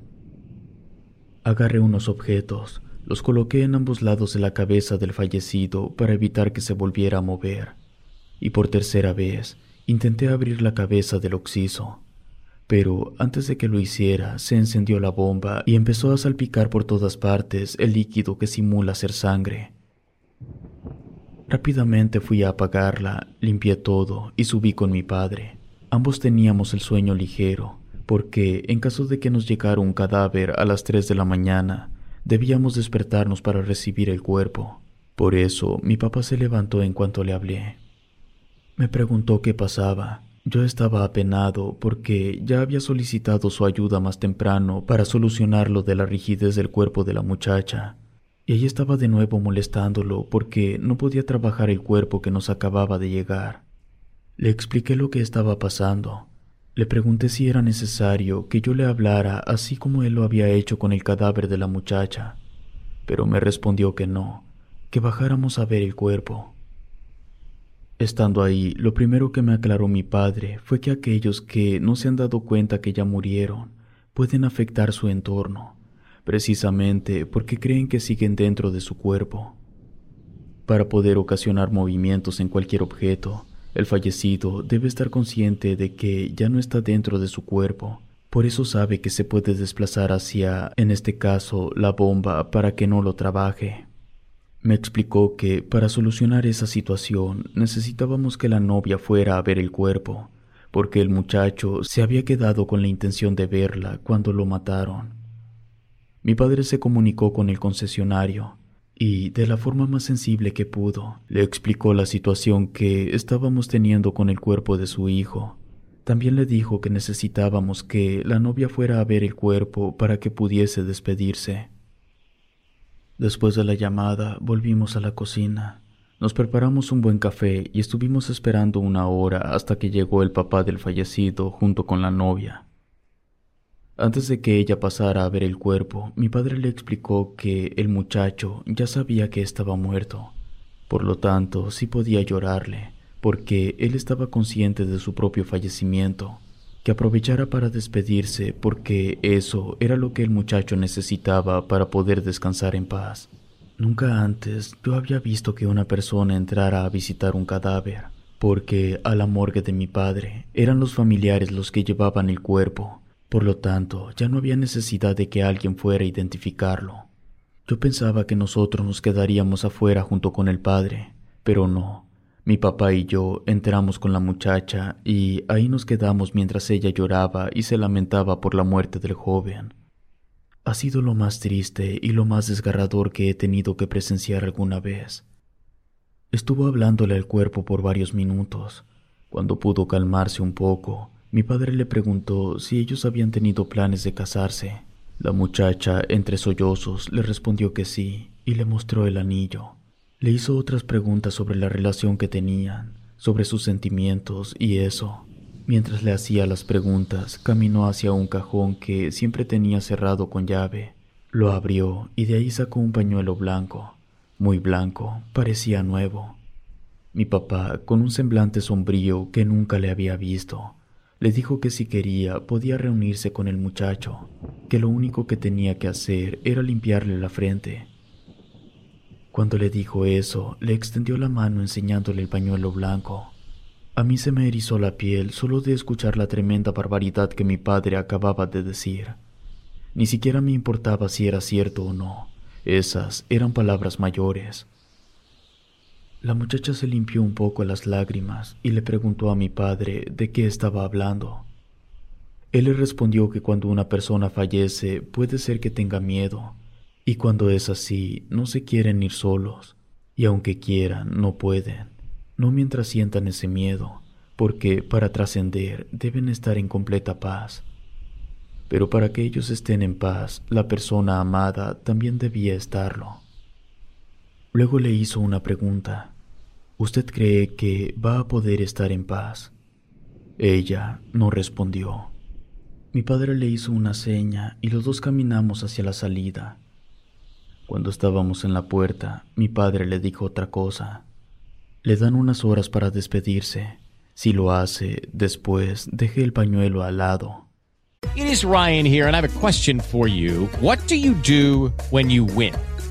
B: Agarré unos objetos, los coloqué en ambos lados de la cabeza del fallecido para evitar que se volviera a mover, y por tercera vez intenté abrir la cabeza del occiso. Pero antes de que lo hiciera, se encendió la bomba y empezó a salpicar por todas partes el líquido que simula ser sangre. Rápidamente fui a apagarla, limpié todo y subí con mi padre. Ambos teníamos el sueño ligero, porque en caso de que nos llegara un cadáver a las tres de la mañana, debíamos despertarnos para recibir el cuerpo. Por eso mi papá se levantó en cuanto le hablé. Me preguntó qué pasaba. Yo estaba apenado porque ya había solicitado su ayuda más temprano para solucionar lo de la rigidez del cuerpo de la muchacha, y ella estaba de nuevo molestándolo porque no podía trabajar el cuerpo que nos acababa de llegar. Le expliqué lo que estaba pasando. Le pregunté si era necesario que yo le hablara así como él lo había hecho con el cadáver de la muchacha, pero me respondió que no, que bajáramos a ver el cuerpo. Estando ahí, lo primero que me aclaró mi padre fue que aquellos que no se han dado cuenta que ya murieron pueden afectar su entorno precisamente porque creen que siguen dentro de su cuerpo. Para poder ocasionar movimientos en cualquier objeto, el fallecido debe estar consciente de que ya no está dentro de su cuerpo, por eso sabe que se puede desplazar hacia, en este caso, la bomba para que no lo trabaje. Me explicó que para solucionar esa situación necesitábamos que la novia fuera a ver el cuerpo, porque el muchacho se había quedado con la intención de verla cuando lo mataron. Mi padre se comunicó con el concesionario y, de la forma más sensible que pudo, le explicó la situación que estábamos teniendo con el cuerpo de su hijo. También le dijo que necesitábamos que la novia fuera a ver el cuerpo para que pudiese despedirse. Después de la llamada, volvimos a la cocina. Nos preparamos un buen café y estuvimos esperando una hora hasta que llegó el papá del fallecido junto con la novia. Antes de que ella pasara a ver el cuerpo, mi padre le explicó que el muchacho ya sabía que estaba muerto. Por lo tanto, sí podía llorarle, porque él estaba consciente de su propio fallecimiento, que aprovechara para despedirse porque eso era lo que el muchacho necesitaba para poder descansar en paz. Nunca antes yo había visto que una persona entrara a visitar un cadáver, porque a la morgue de mi padre eran los familiares los que llevaban el cuerpo por lo tanto, ya no había necesidad de que alguien fuera a identificarlo. Yo pensaba que nosotros nos quedaríamos afuera junto con el padre, pero no. Mi papá y yo entramos con la muchacha y ahí nos quedamos mientras ella lloraba y se lamentaba por la muerte del joven. Ha sido lo más triste y lo más desgarrador que he tenido que presenciar alguna vez. Estuvo hablándole al cuerpo por varios minutos. Cuando pudo calmarse un poco, mi padre le preguntó si ellos habían tenido planes de casarse. La muchacha, entre sollozos, le respondió que sí y le mostró el anillo. Le hizo otras preguntas sobre la relación que tenían, sobre sus sentimientos y eso. Mientras le hacía las preguntas, caminó hacia un cajón que siempre tenía cerrado con llave. Lo abrió y de ahí sacó un pañuelo blanco, muy blanco, parecía nuevo. Mi papá, con un semblante sombrío que nunca le había visto, le dijo que si quería podía reunirse con el muchacho, que lo único que tenía que hacer era limpiarle la frente. Cuando le dijo eso, le extendió la mano enseñándole el pañuelo blanco. A mí se me erizó la piel solo de escuchar la tremenda barbaridad que mi padre acababa de decir. Ni siquiera me importaba si era cierto o no. Esas eran palabras mayores. La muchacha se limpió un poco las lágrimas y le preguntó a mi padre de qué estaba hablando. Él le respondió que cuando una persona fallece puede ser que tenga miedo, y cuando es así no se quieren ir solos, y aunque quieran no pueden, no mientras sientan ese miedo, porque para trascender deben estar en completa paz. Pero para que ellos estén en paz, la persona amada también debía estarlo. Luego le hizo una pregunta. ¿Usted cree que va a poder estar en paz? Ella no respondió. Mi padre le hizo una seña y los dos caminamos hacia la salida. Cuando estábamos en la puerta, mi padre le dijo otra cosa. Le dan unas horas para despedirse. Si lo hace, después deje el pañuelo al lado.
E: It is Ryan here, and I have a question for you. What do you do when you win?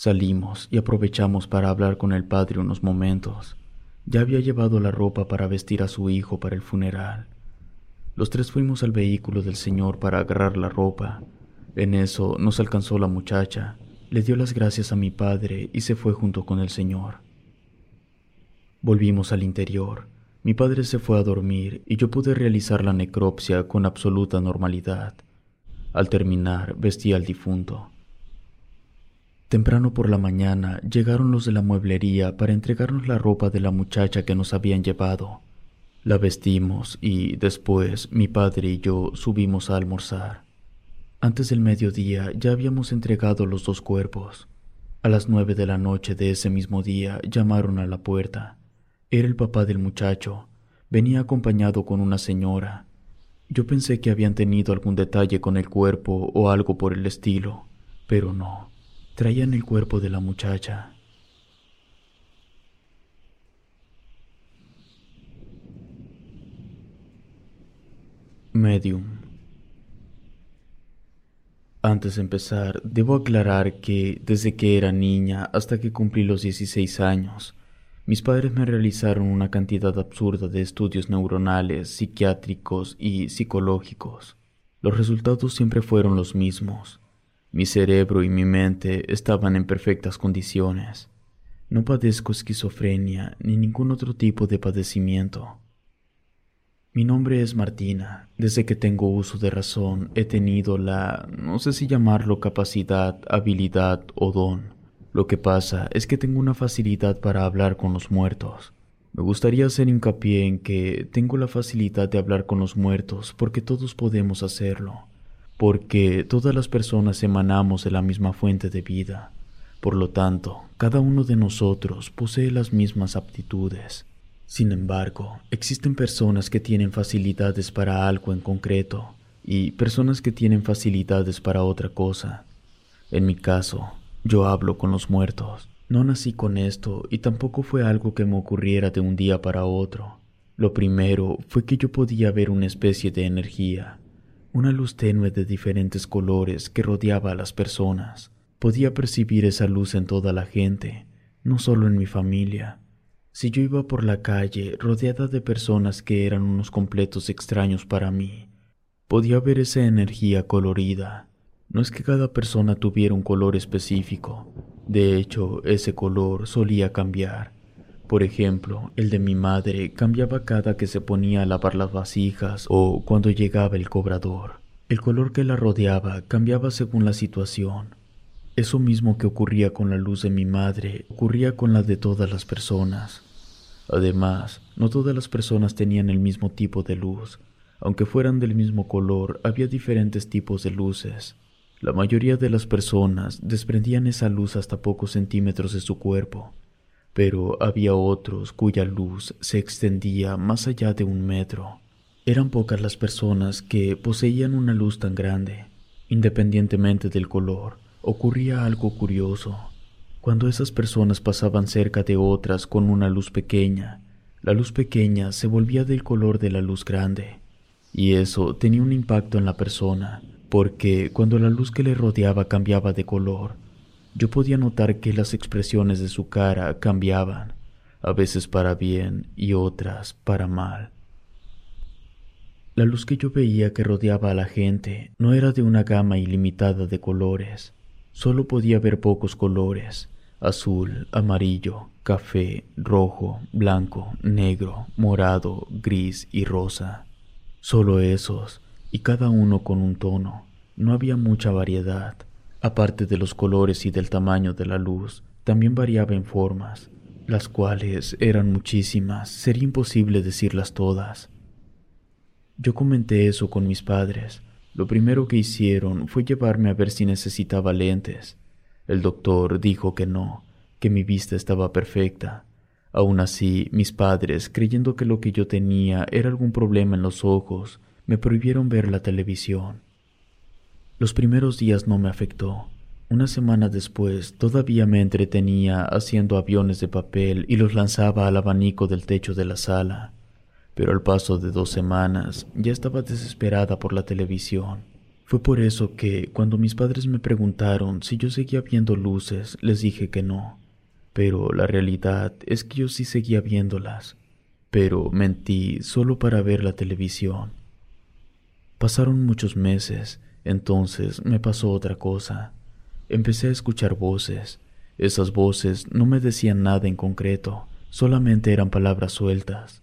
B: Salimos y aprovechamos para hablar con el padre unos momentos. Ya había llevado la ropa para vestir a su hijo para el funeral. Los tres fuimos al vehículo del señor para agarrar la ropa. En eso nos alcanzó la muchacha, le dio las gracias a mi padre y se fue junto con el señor. Volvimos al interior. Mi padre se fue a dormir y yo pude realizar la necropsia con absoluta normalidad. Al terminar, vestí al difunto. Temprano por la mañana llegaron los de la mueblería para entregarnos la ropa de la muchacha que nos habían llevado. La vestimos y después mi padre y yo subimos a almorzar. Antes del mediodía ya habíamos entregado los dos cuerpos. A las nueve de la noche de ese mismo día llamaron a la puerta. Era el papá del muchacho. Venía acompañado con una señora. Yo pensé que habían tenido algún detalle con el cuerpo o algo por el estilo, pero no. Traían el cuerpo de la muchacha. Medium. Antes de empezar, debo aclarar que desde que era niña hasta que cumplí los 16 años, mis padres me realizaron una cantidad absurda de estudios neuronales, psiquiátricos y psicológicos. Los resultados siempre fueron los mismos. Mi cerebro y mi mente estaban en perfectas condiciones. No padezco esquizofrenia ni ningún otro tipo de padecimiento. Mi nombre es Martina. Desde que tengo uso de razón he tenido la, no sé si llamarlo capacidad, habilidad o don. Lo que pasa es que tengo una facilidad para hablar con los muertos. Me gustaría hacer hincapié en que tengo la facilidad de hablar con los muertos porque todos podemos hacerlo porque todas las personas emanamos de la misma fuente de vida. Por lo tanto, cada uno de nosotros posee las mismas aptitudes. Sin embargo, existen personas que tienen facilidades para algo en concreto y personas que tienen facilidades para otra cosa. En mi caso, yo hablo con los muertos. No nací con esto y tampoco fue algo que me ocurriera de un día para otro. Lo primero fue que yo podía ver una especie de energía, una luz tenue de diferentes colores que rodeaba a las personas. Podía percibir esa luz en toda la gente, no solo en mi familia. Si yo iba por la calle rodeada de personas que eran unos completos extraños para mí, podía ver esa energía colorida. No es que cada persona tuviera un color específico, de hecho ese color solía cambiar. Por ejemplo, el de mi madre cambiaba cada que se ponía a lavar las vasijas o cuando llegaba el cobrador. El color que la rodeaba cambiaba según la situación. Eso mismo que ocurría con la luz de mi madre ocurría con la de todas las personas. Además, no todas las personas tenían el mismo tipo de luz. Aunque fueran del mismo color, había diferentes tipos de luces. La mayoría de las personas desprendían esa luz hasta pocos centímetros de su cuerpo, pero había otros cuya luz se extendía más allá de un metro. Eran pocas las personas que poseían una luz tan grande. Independientemente del color, ocurría algo curioso. Cuando esas personas pasaban cerca de otras con una luz pequeña, la luz pequeña se volvía del color de la luz grande. Y eso tenía un impacto en la persona, porque cuando la luz que le rodeaba cambiaba de color, yo podía notar que las expresiones de su cara cambiaban, a veces para bien y otras para mal. La luz que yo veía que rodeaba a la gente no era de una gama ilimitada de colores. Solo podía ver pocos colores. Azul, amarillo, café, rojo, blanco, negro, morado, gris y rosa. Solo esos, y cada uno con un tono. No había mucha variedad. Aparte de los colores y del tamaño de la luz, también variaba en formas, las cuales eran muchísimas, sería imposible decirlas todas. Yo comenté eso con mis padres. Lo primero que hicieron fue llevarme a ver si necesitaba lentes. El doctor dijo que no, que mi vista estaba perfecta. Aún así, mis padres, creyendo que lo que yo tenía era algún problema en los ojos, me prohibieron ver la televisión. Los primeros días no me afectó. Una semana después todavía me entretenía haciendo aviones de papel y los lanzaba al abanico del techo de la sala pero al paso de dos semanas ya estaba desesperada por la televisión. Fue por eso que, cuando mis padres me preguntaron si yo seguía viendo luces, les dije que no. Pero la realidad es que yo sí seguía viéndolas. Pero mentí solo para ver la televisión. Pasaron muchos meses, entonces me pasó otra cosa. Empecé a escuchar voces. Esas voces no me decían nada en concreto, solamente eran palabras sueltas.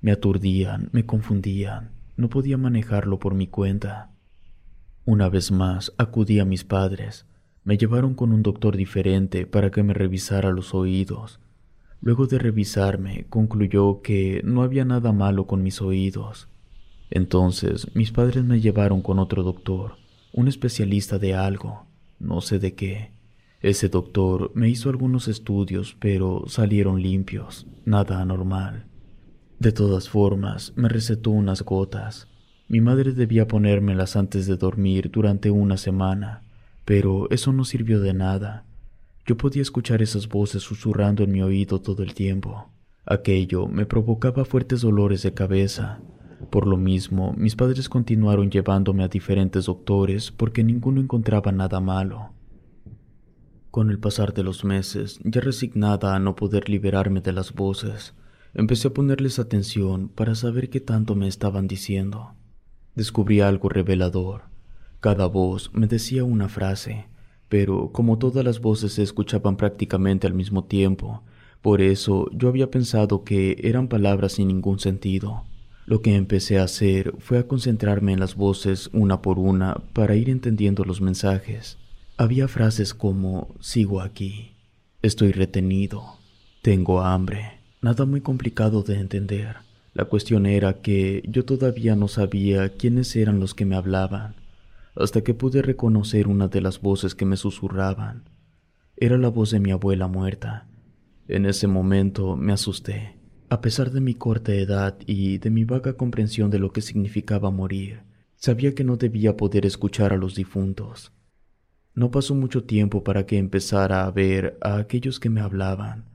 B: Me aturdían, me confundían, no podía manejarlo por mi cuenta. Una vez más acudí a mis padres. Me llevaron con un doctor diferente para que me revisara los oídos. Luego de revisarme, concluyó que no había nada malo con mis oídos. Entonces mis padres me llevaron con otro doctor, un especialista de algo, no sé de qué. Ese doctor me hizo algunos estudios, pero salieron limpios, nada anormal. De todas formas, me recetó unas gotas. Mi madre debía ponérmelas antes de dormir durante una semana, pero eso no sirvió de nada. Yo podía escuchar esas voces susurrando en mi oído todo el tiempo. Aquello me provocaba fuertes dolores de cabeza. Por lo mismo, mis padres continuaron llevándome a diferentes doctores porque ninguno encontraba nada malo. Con el pasar de los meses, ya resignada a no poder liberarme de las voces, Empecé a ponerles atención para saber qué tanto me estaban diciendo. Descubrí algo revelador. Cada voz me decía una frase, pero como todas las voces se escuchaban prácticamente al mismo tiempo, por eso yo había pensado que eran palabras sin ningún sentido. Lo que empecé a hacer fue a concentrarme en las voces una por una para ir entendiendo los mensajes. Había frases como sigo aquí, estoy retenido, tengo hambre, Nada muy complicado de entender. La cuestión era que yo todavía no sabía quiénes eran los que me hablaban, hasta que pude reconocer una de las voces que me susurraban. Era la voz de mi abuela muerta. En ese momento me asusté. A pesar de mi corta edad y de mi vaga comprensión de lo que significaba morir, sabía que no debía poder escuchar a los difuntos. No pasó mucho tiempo para que empezara a ver a aquellos que me hablaban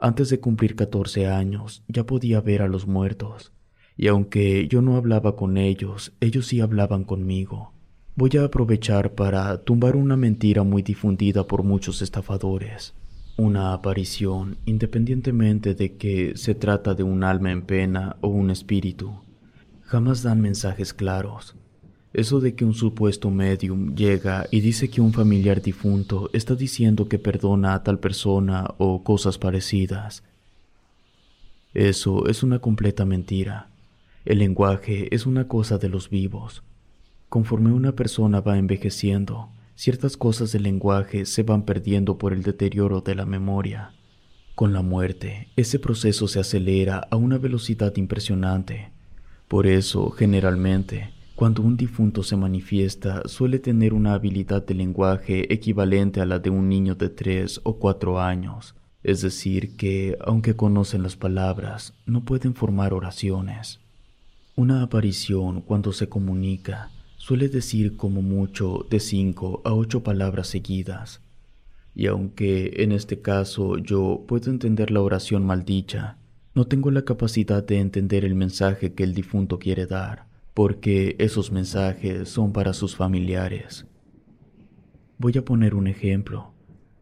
B: antes de cumplir catorce años ya podía ver a los muertos, y aunque yo no hablaba con ellos, ellos sí hablaban conmigo. Voy a aprovechar para tumbar una mentira muy difundida por muchos estafadores. Una aparición, independientemente de que se trata de un alma en pena o un espíritu, jamás dan mensajes claros. Eso de que un supuesto medium llega y dice que un familiar difunto está diciendo que perdona a tal persona o cosas parecidas. Eso es una completa mentira. El lenguaje es una cosa de los vivos. Conforme una persona va envejeciendo, ciertas cosas del lenguaje se van perdiendo por el deterioro de la memoria. Con la muerte, ese proceso se acelera a una velocidad impresionante. Por eso, generalmente, cuando un difunto se manifiesta, suele tener una habilidad de lenguaje equivalente a la de un niño de tres o cuatro años, es decir, que, aunque conocen las palabras, no pueden formar oraciones. Una aparición, cuando se comunica, suele decir como mucho de cinco a ocho palabras seguidas, y aunque en este caso yo puedo entender la oración maldicha, no tengo la capacidad de entender el mensaje que el difunto quiere dar porque esos mensajes son para sus familiares. Voy a poner un ejemplo.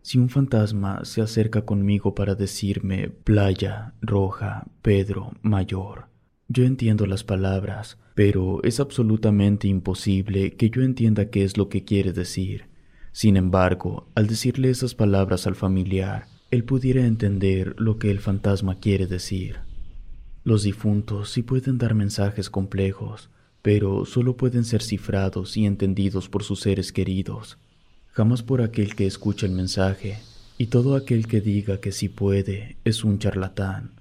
B: Si un fantasma se acerca conmigo para decirme playa, roja, Pedro, mayor, Yo entiendo las palabras, pero es absolutamente imposible que yo entienda qué es lo que quiere decir. Sin embargo, al decirle esas palabras al familiar, él pudiera entender lo que el fantasma quiere decir. Los difuntos sí pueden dar mensajes complejos, pero solo pueden ser cifrados y entendidos por sus seres queridos, jamás por aquel que escucha el mensaje, y todo aquel que diga que sí puede es un charlatán.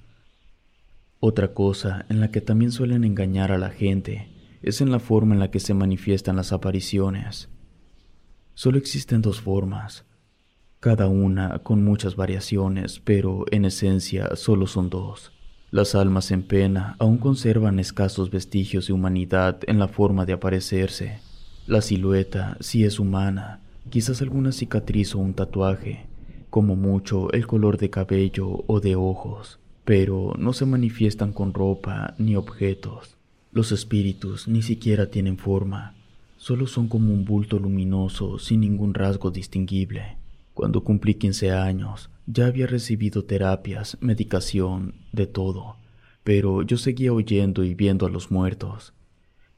B: Otra cosa en la que también suelen engañar a la gente es en la forma en la que se manifiestan las apariciones. Solo existen dos formas, cada una con muchas variaciones, pero en esencia solo son dos. Las almas en pena aún conservan escasos vestigios de humanidad en la forma de aparecerse. La silueta sí es humana, quizás alguna cicatriz o un tatuaje, como mucho el color de cabello o de ojos, pero no se manifiestan con ropa ni objetos. Los espíritus ni siquiera tienen forma, Solo son como un bulto luminoso sin ningún rasgo distinguible. Cuando cumplí 15 años, ya había recibido terapias, medicación, de todo, pero yo seguía oyendo y viendo a los muertos.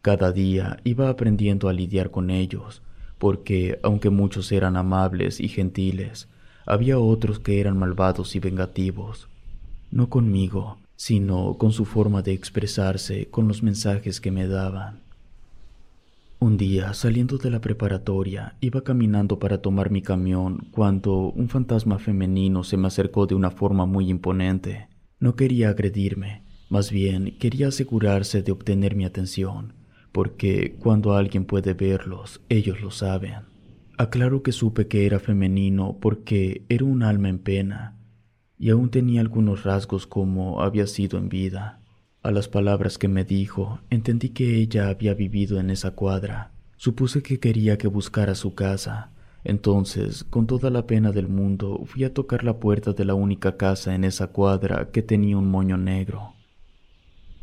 B: Cada día iba aprendiendo a lidiar con ellos, porque aunque muchos eran amables y gentiles, había otros que eran malvados y vengativos. No conmigo, sino con su forma de expresarse, con los mensajes que me daban. Un día, saliendo de la preparatoria, iba caminando para tomar mi camión cuando un fantasma femenino se me acercó de una forma muy imponente. No quería agredirme, más bien quería asegurarse de obtener mi atención, porque cuando alguien puede verlos, ellos lo saben. Aclaro que supe que era femenino porque era un alma en pena, y aún tenía algunos rasgos como había sido en vida. A las palabras que me dijo, entendí que ella había vivido en esa cuadra. Supuse que quería que buscara su casa. Entonces, con toda la pena del mundo, fui a tocar la puerta de la única casa en esa cuadra que tenía un moño negro.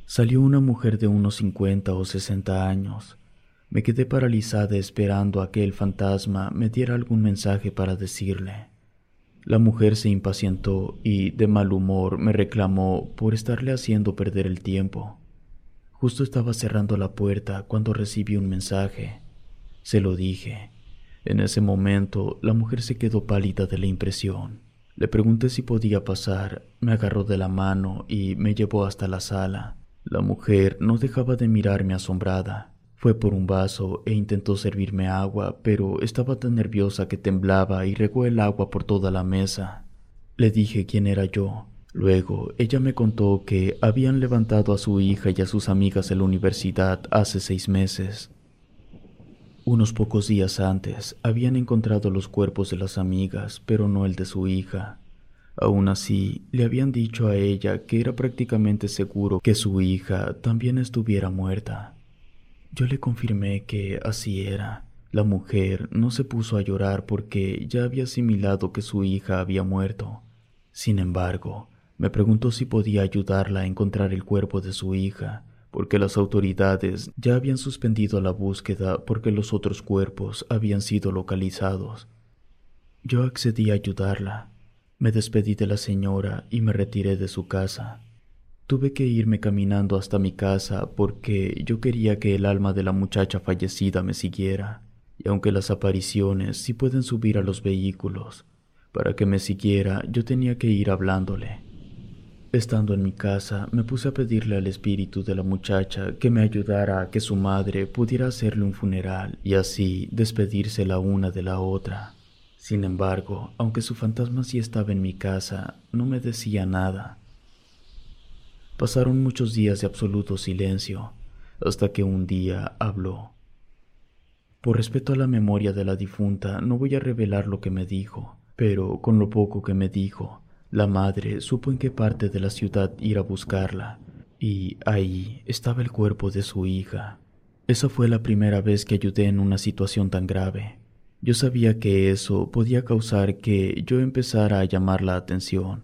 B: Salió una mujer de unos cincuenta o sesenta años. Me quedé paralizada esperando a que el fantasma me diera algún mensaje para decirle. La mujer se impacientó y, de mal humor, me reclamó por estarle haciendo perder el tiempo. Justo estaba cerrando la puerta cuando recibí un mensaje. Se lo dije. En ese momento, la mujer se quedó pálida de la impresión. Le pregunté si podía pasar, me agarró de la mano y me llevó hasta la sala. La mujer no dejaba de mirarme asombrada. Fue por un vaso e intentó servirme agua, pero estaba tan nerviosa que temblaba y regó el agua por toda la mesa. Le dije quién era yo. Luego ella me contó que habían levantado a su hija y a sus amigas de la universidad hace seis meses. Unos pocos días antes habían encontrado los cuerpos de las amigas, pero no el de su hija. Aún así, le habían dicho a ella que era prácticamente seguro que su hija también estuviera muerta. Yo le confirmé que así era. La mujer no se puso a llorar porque ya había asimilado que su hija había muerto. Sin embargo, me preguntó si podía ayudarla a encontrar el cuerpo de su hija, porque las autoridades ya habían suspendido la búsqueda porque los otros cuerpos habían sido localizados. Yo accedí a ayudarla. Me despedí de la señora y me retiré de su casa. Tuve que irme caminando hasta mi casa porque yo quería que el alma de la muchacha fallecida me siguiera, y aunque las apariciones sí pueden subir a los vehículos, para que me siguiera yo tenía que ir hablándole. Estando en mi casa, me puse a pedirle al espíritu de la muchacha que me ayudara a que su madre pudiera hacerle un funeral y así despedirse la una de la otra. Sin embargo, aunque su fantasma sí estaba en mi casa, no me decía nada Pasaron muchos días de absoluto silencio, hasta que un día habló. Por respeto a la memoria de la difunta, no voy a revelar lo que me dijo, pero con lo poco que me dijo, la madre supo en qué parte de la ciudad ir a buscarla, y ahí estaba el cuerpo de su hija. Esa fue la primera vez que ayudé en una situación tan grave. Yo sabía que eso podía causar que yo empezara a llamar la atención,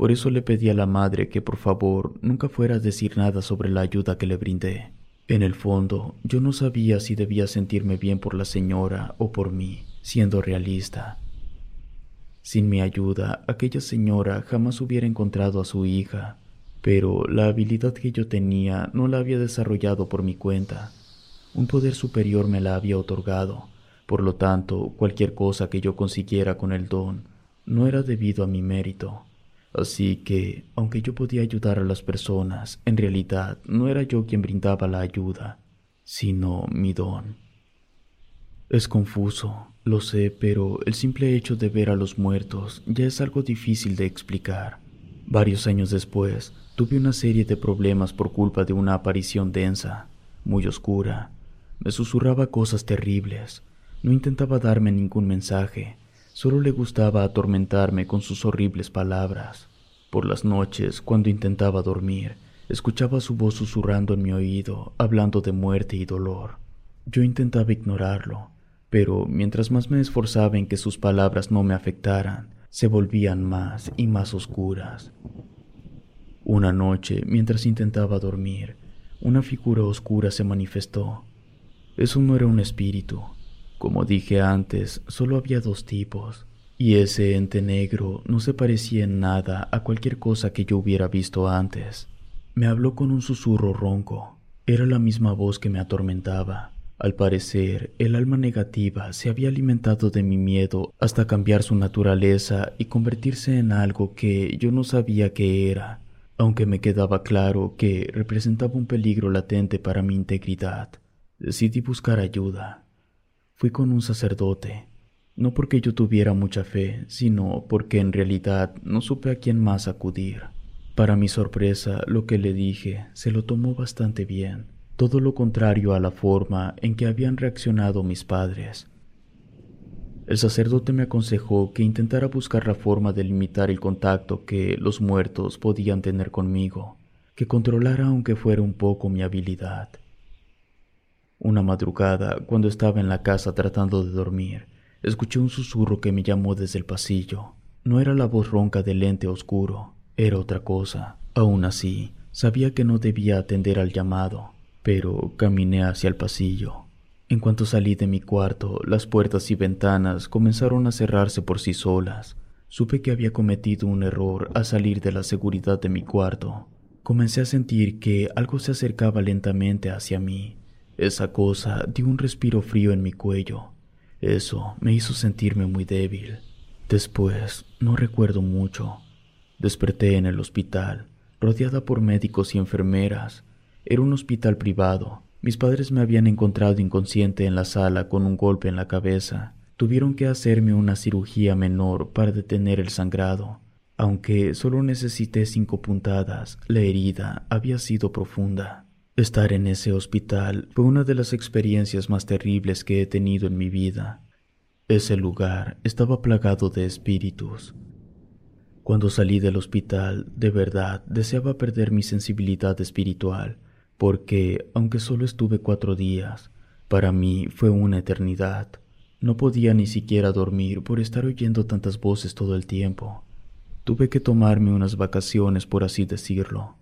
B: por eso le pedí a la madre que por favor nunca fuera a decir nada sobre la ayuda que le brindé. En el fondo, yo no sabía si debía sentirme bien por la señora o por mí, siendo realista. Sin mi ayuda, aquella señora jamás hubiera encontrado a su hija. pero la habilidad que yo tenía no la había desarrollado por mi cuenta. Un poder superior me la había otorgado, por lo tanto, cualquier cosa que yo consiguiera con el don no era debido a mi mérito. Así que, aunque yo podía ayudar a las personas, en realidad no era yo quien brindaba la ayuda, sino mi don. Es confuso, lo sé, pero el simple hecho de ver a los muertos ya es algo difícil de explicar. Varios años después, tuve una serie de problemas por culpa de una aparición densa, muy oscura. Me susurraba cosas terribles. No intentaba darme ningún mensaje, solo le gustaba atormentarme con sus horribles palabras. Por las noches, cuando intentaba dormir, escuchaba su voz susurrando en mi oído, hablando de muerte y dolor. Yo intentaba ignorarlo, pero mientras más me esforzaba en que sus palabras no me afectaran, se volvían más y más oscuras. Una noche, mientras intentaba dormir, una figura oscura se manifestó. Eso no era un espíritu. Como dije antes, solo había dos tipos, y ese ente negro no se parecía en nada a cualquier cosa que yo hubiera visto antes. Me habló con un susurro ronco. Era la misma voz que me atormentaba. Al parecer, el alma negativa se había alimentado de mi miedo hasta cambiar su naturaleza y convertirse en algo que yo no sabía qué era, aunque me quedaba claro que representaba un peligro latente para mi integridad. Decidí buscar ayuda. Fui con un sacerdote, no porque yo tuviera mucha fe, sino porque en realidad no supe a quién más acudir. Para mi sorpresa, lo que le dije se lo tomó bastante bien todo lo contrario a la forma en que habían reaccionado mis padres. El sacerdote me aconsejó que intentara buscar la forma de limitar el contacto que los muertos podían tener conmigo, que controlara aunque fuera un poco mi habilidad. Una madrugada, cuando estaba en la casa tratando de dormir, escuché un susurro que me llamó desde el pasillo. No era la voz ronca del ente oscuro, era otra cosa. Aún así, sabía que no debía atender al llamado, pero caminé hacia el pasillo. En cuanto salí de mi cuarto, las puertas y ventanas comenzaron a cerrarse por sí solas. Supe que había cometido un error al salir de la seguridad de mi cuarto. Comencé a sentir que algo se acercaba lentamente hacia mí. Esa cosa dio un respiro frío en mi cuello. Eso me hizo sentirme muy débil. Después, no recuerdo mucho. Desperté en el hospital, rodeada por médicos y enfermeras. Era un hospital privado. Mis padres me habían encontrado inconsciente en la sala con un golpe en la cabeza. Tuvieron que hacerme una cirugía menor para detener el sangrado. Aunque solo necesité cinco puntadas, la herida había sido profunda. Estar en ese hospital fue una de las experiencias más terribles que he tenido en mi vida. Ese lugar estaba plagado de espíritus. Cuando salí del hospital, de verdad deseaba perder mi sensibilidad espiritual porque, aunque solo estuve cuatro días, para mí fue una eternidad. No podía ni siquiera dormir por estar oyendo tantas voces todo el tiempo. Tuve que tomarme unas vacaciones, por así decirlo.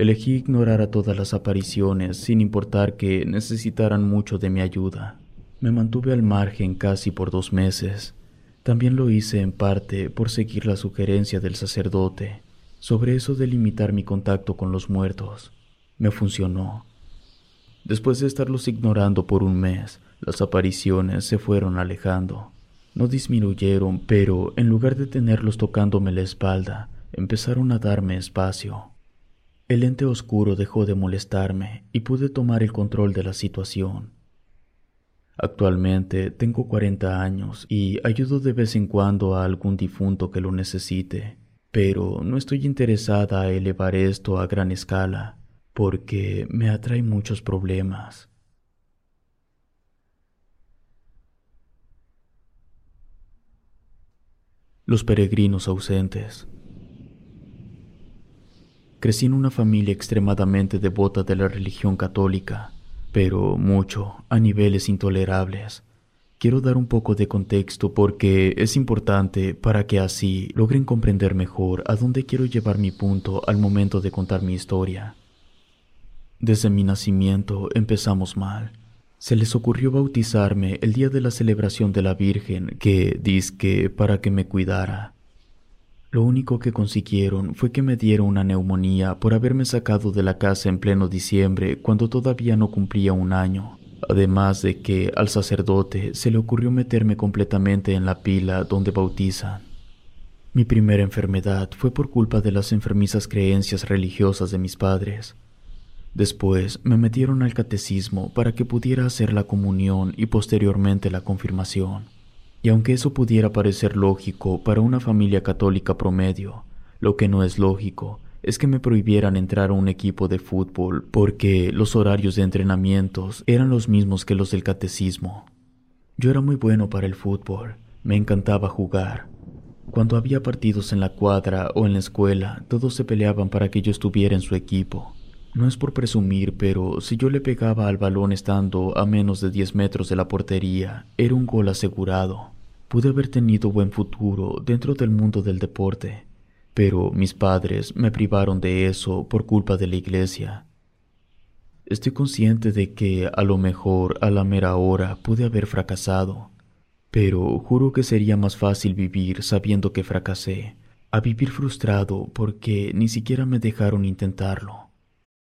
B: Elegí ignorar a todas las apariciones sin importar que necesitaran mucho de mi ayuda. Me mantuve al margen casi por dos meses. También lo hice en parte por seguir la sugerencia del sacerdote sobre eso de limitar mi contacto con los muertos. Me funcionó. Después de estarlos ignorando por un mes, las apariciones se fueron alejando. No disminuyeron, pero en lugar de tenerlos tocándome la espalda, empezaron a darme espacio. El ente oscuro dejó de molestarme y pude tomar el control de la situación. Actualmente tengo 40 años y ayudo de vez en cuando a algún difunto que lo necesite, pero no estoy interesada a elevar esto a gran escala porque me atrae muchos problemas. Los peregrinos ausentes. Crecí en una familia extremadamente devota de la religión católica, pero mucho a niveles intolerables. Quiero dar un poco de contexto porque es importante para que así logren comprender mejor a dónde quiero llevar mi punto al momento de contar mi historia. Desde mi nacimiento empezamos mal. Se les ocurrió bautizarme el día de la celebración de la Virgen, que que para que me cuidara. Lo único que consiguieron fue que me diera una neumonía por haberme sacado de la casa en pleno diciembre cuando todavía no cumplía un año. Además de que al sacerdote se le ocurrió meterme completamente en la pila donde bautizan. Mi primera enfermedad fue por culpa de las enfermizas creencias religiosas de mis padres. Después me metieron al catecismo para que pudiera hacer la comunión y posteriormente la confirmación. Y aunque eso pudiera parecer lógico para una familia católica promedio, lo que no es lógico es que me prohibieran entrar a un equipo de fútbol porque los horarios de entrenamientos eran los mismos que los del catecismo. Yo era muy bueno para el fútbol, me encantaba jugar. Cuando había partidos en la cuadra o en la escuela, todos se peleaban para que yo estuviera en su equipo. No es por presumir, pero si yo le pegaba al balón estando a menos de 10 metros de la portería, era un gol asegurado. Pude haber tenido buen futuro dentro del mundo del deporte, pero mis padres me privaron de eso por culpa de la iglesia. Estoy consciente de que a lo mejor a la mera hora pude haber fracasado, pero juro que sería más fácil vivir sabiendo que fracasé, a vivir frustrado porque ni siquiera me dejaron intentarlo.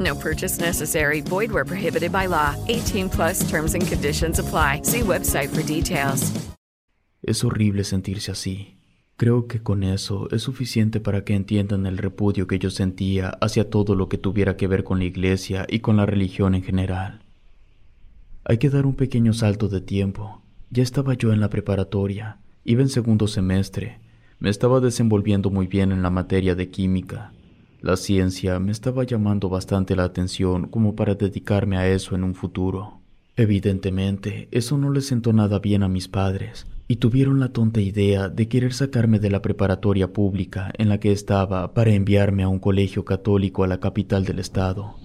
A: No purchase necessary. Void where prohibited by law. 18 plus terms and conditions apply. See website for details.
B: Es horrible sentirse así. Creo que con eso es suficiente para que entiendan el repudio que yo sentía hacia todo lo que tuviera que ver con la iglesia y con la religión en general. Hay que dar un pequeño salto de tiempo. Ya estaba yo en la preparatoria, iba en segundo semestre, me estaba desenvolviendo muy bien en la materia de química. La ciencia me estaba llamando bastante la atención como para dedicarme a eso en un futuro. Evidentemente, eso no le sentó nada bien a mis padres, y tuvieron la tonta idea de querer sacarme de la preparatoria pública en la que estaba para enviarme a un colegio católico a la capital del estado.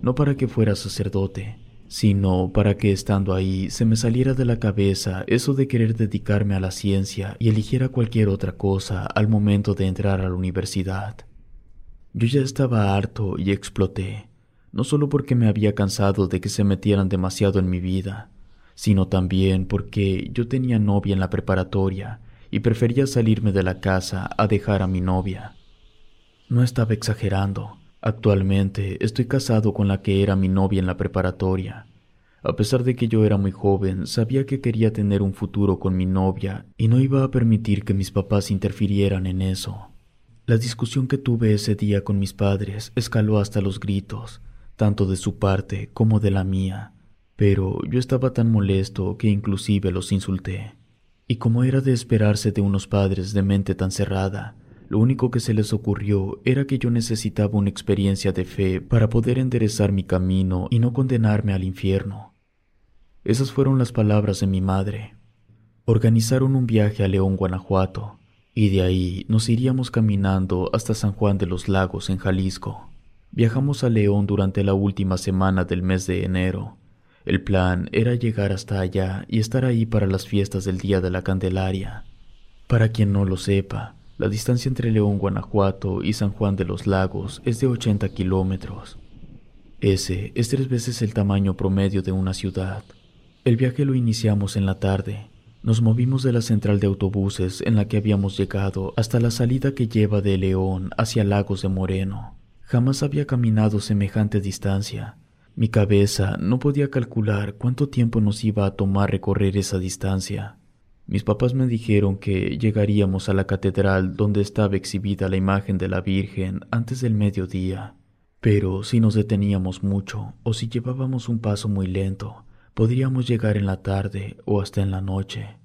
B: No para que fuera sacerdote, sino para que estando ahí se me saliera de la cabeza eso de querer dedicarme a la ciencia y eligiera cualquier otra cosa al momento de entrar a la universidad. Yo ya estaba harto y exploté, no solo porque me había cansado de que se metieran demasiado en mi vida, sino también porque yo tenía novia en la preparatoria y prefería salirme de la casa a dejar a mi novia. No estaba exagerando. Actualmente estoy casado con la que era mi novia en la preparatoria. A pesar de que yo era muy joven, sabía que quería tener un futuro con mi novia y no iba a permitir que mis papás interfirieran en eso. La discusión que tuve ese día con mis padres escaló hasta los gritos, tanto de su parte como de la mía, pero yo estaba tan molesto que inclusive los insulté. Y como era de esperarse de unos padres de mente tan cerrada, lo único que se les ocurrió era que yo necesitaba una experiencia de fe para poder enderezar mi camino y no condenarme al infierno. Esas fueron las palabras de mi madre. Organizaron un viaje a León, Guanajuato, y de ahí nos iríamos caminando hasta San Juan de los Lagos en Jalisco. Viajamos a León durante la última semana del mes de enero. El plan era llegar hasta allá y estar ahí para las fiestas del Día de la Candelaria. Para quien no lo sepa, la distancia entre León, Guanajuato y San Juan de los Lagos es de 80 kilómetros. Ese es tres veces el tamaño promedio de una ciudad. El viaje lo iniciamos en la tarde, nos movimos de la central de autobuses en la que habíamos llegado hasta la salida que lleva de León hacia Lagos de Moreno. Jamás había caminado semejante distancia. Mi cabeza no podía calcular cuánto tiempo nos iba a tomar recorrer esa distancia. Mis papás me dijeron que llegaríamos a la catedral donde estaba exhibida la imagen de la Virgen antes del mediodía. Pero si nos deteníamos mucho o si llevábamos un paso muy lento, Podríamos llegar en la tarde o hasta en la noche.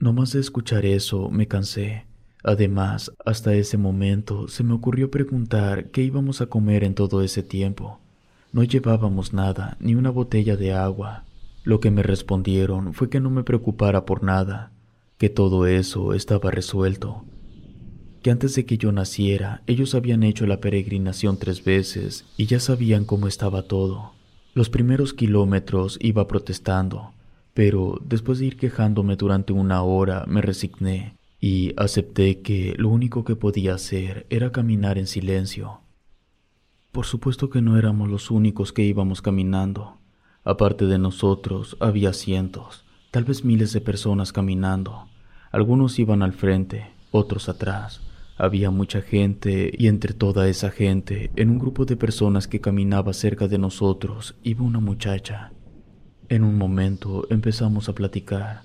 B: No más de escuchar eso me cansé. Además, hasta ese momento se me ocurrió preguntar qué íbamos a comer en todo ese tiempo. No llevábamos nada, ni una botella de agua. Lo que me respondieron fue que no me preocupara por nada, que todo eso estaba resuelto, que antes de que yo naciera ellos habían hecho la peregrinación tres veces y ya sabían cómo estaba todo Los primeros kilómetros iba protestando, pero después de ir quejándome durante una hora me resigné y acepté que lo único que podía hacer era caminar en silencio. Por supuesto que no éramos los únicos que íbamos caminando. Aparte de nosotros, había cientos, tal vez miles de personas caminando. Algunos iban al frente, otros atrás. Había mucha gente y entre toda esa gente, en un grupo de personas que caminaba cerca de nosotros, iba una muchacha. En un momento empezamos a platicar,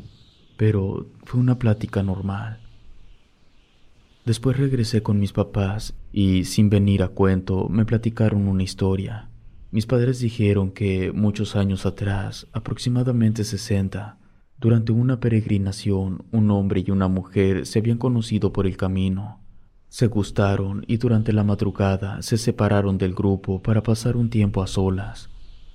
B: pero fue una plática normal. Después regresé con mis papás y, sin venir a cuento, me platicaron una historia. Mis padres dijeron que muchos años atrás, aproximadamente 60, durante una peregrinación, un hombre y una mujer se habían conocido por el camino. Se gustaron y durante la madrugada se separaron del grupo para pasar un tiempo a solas.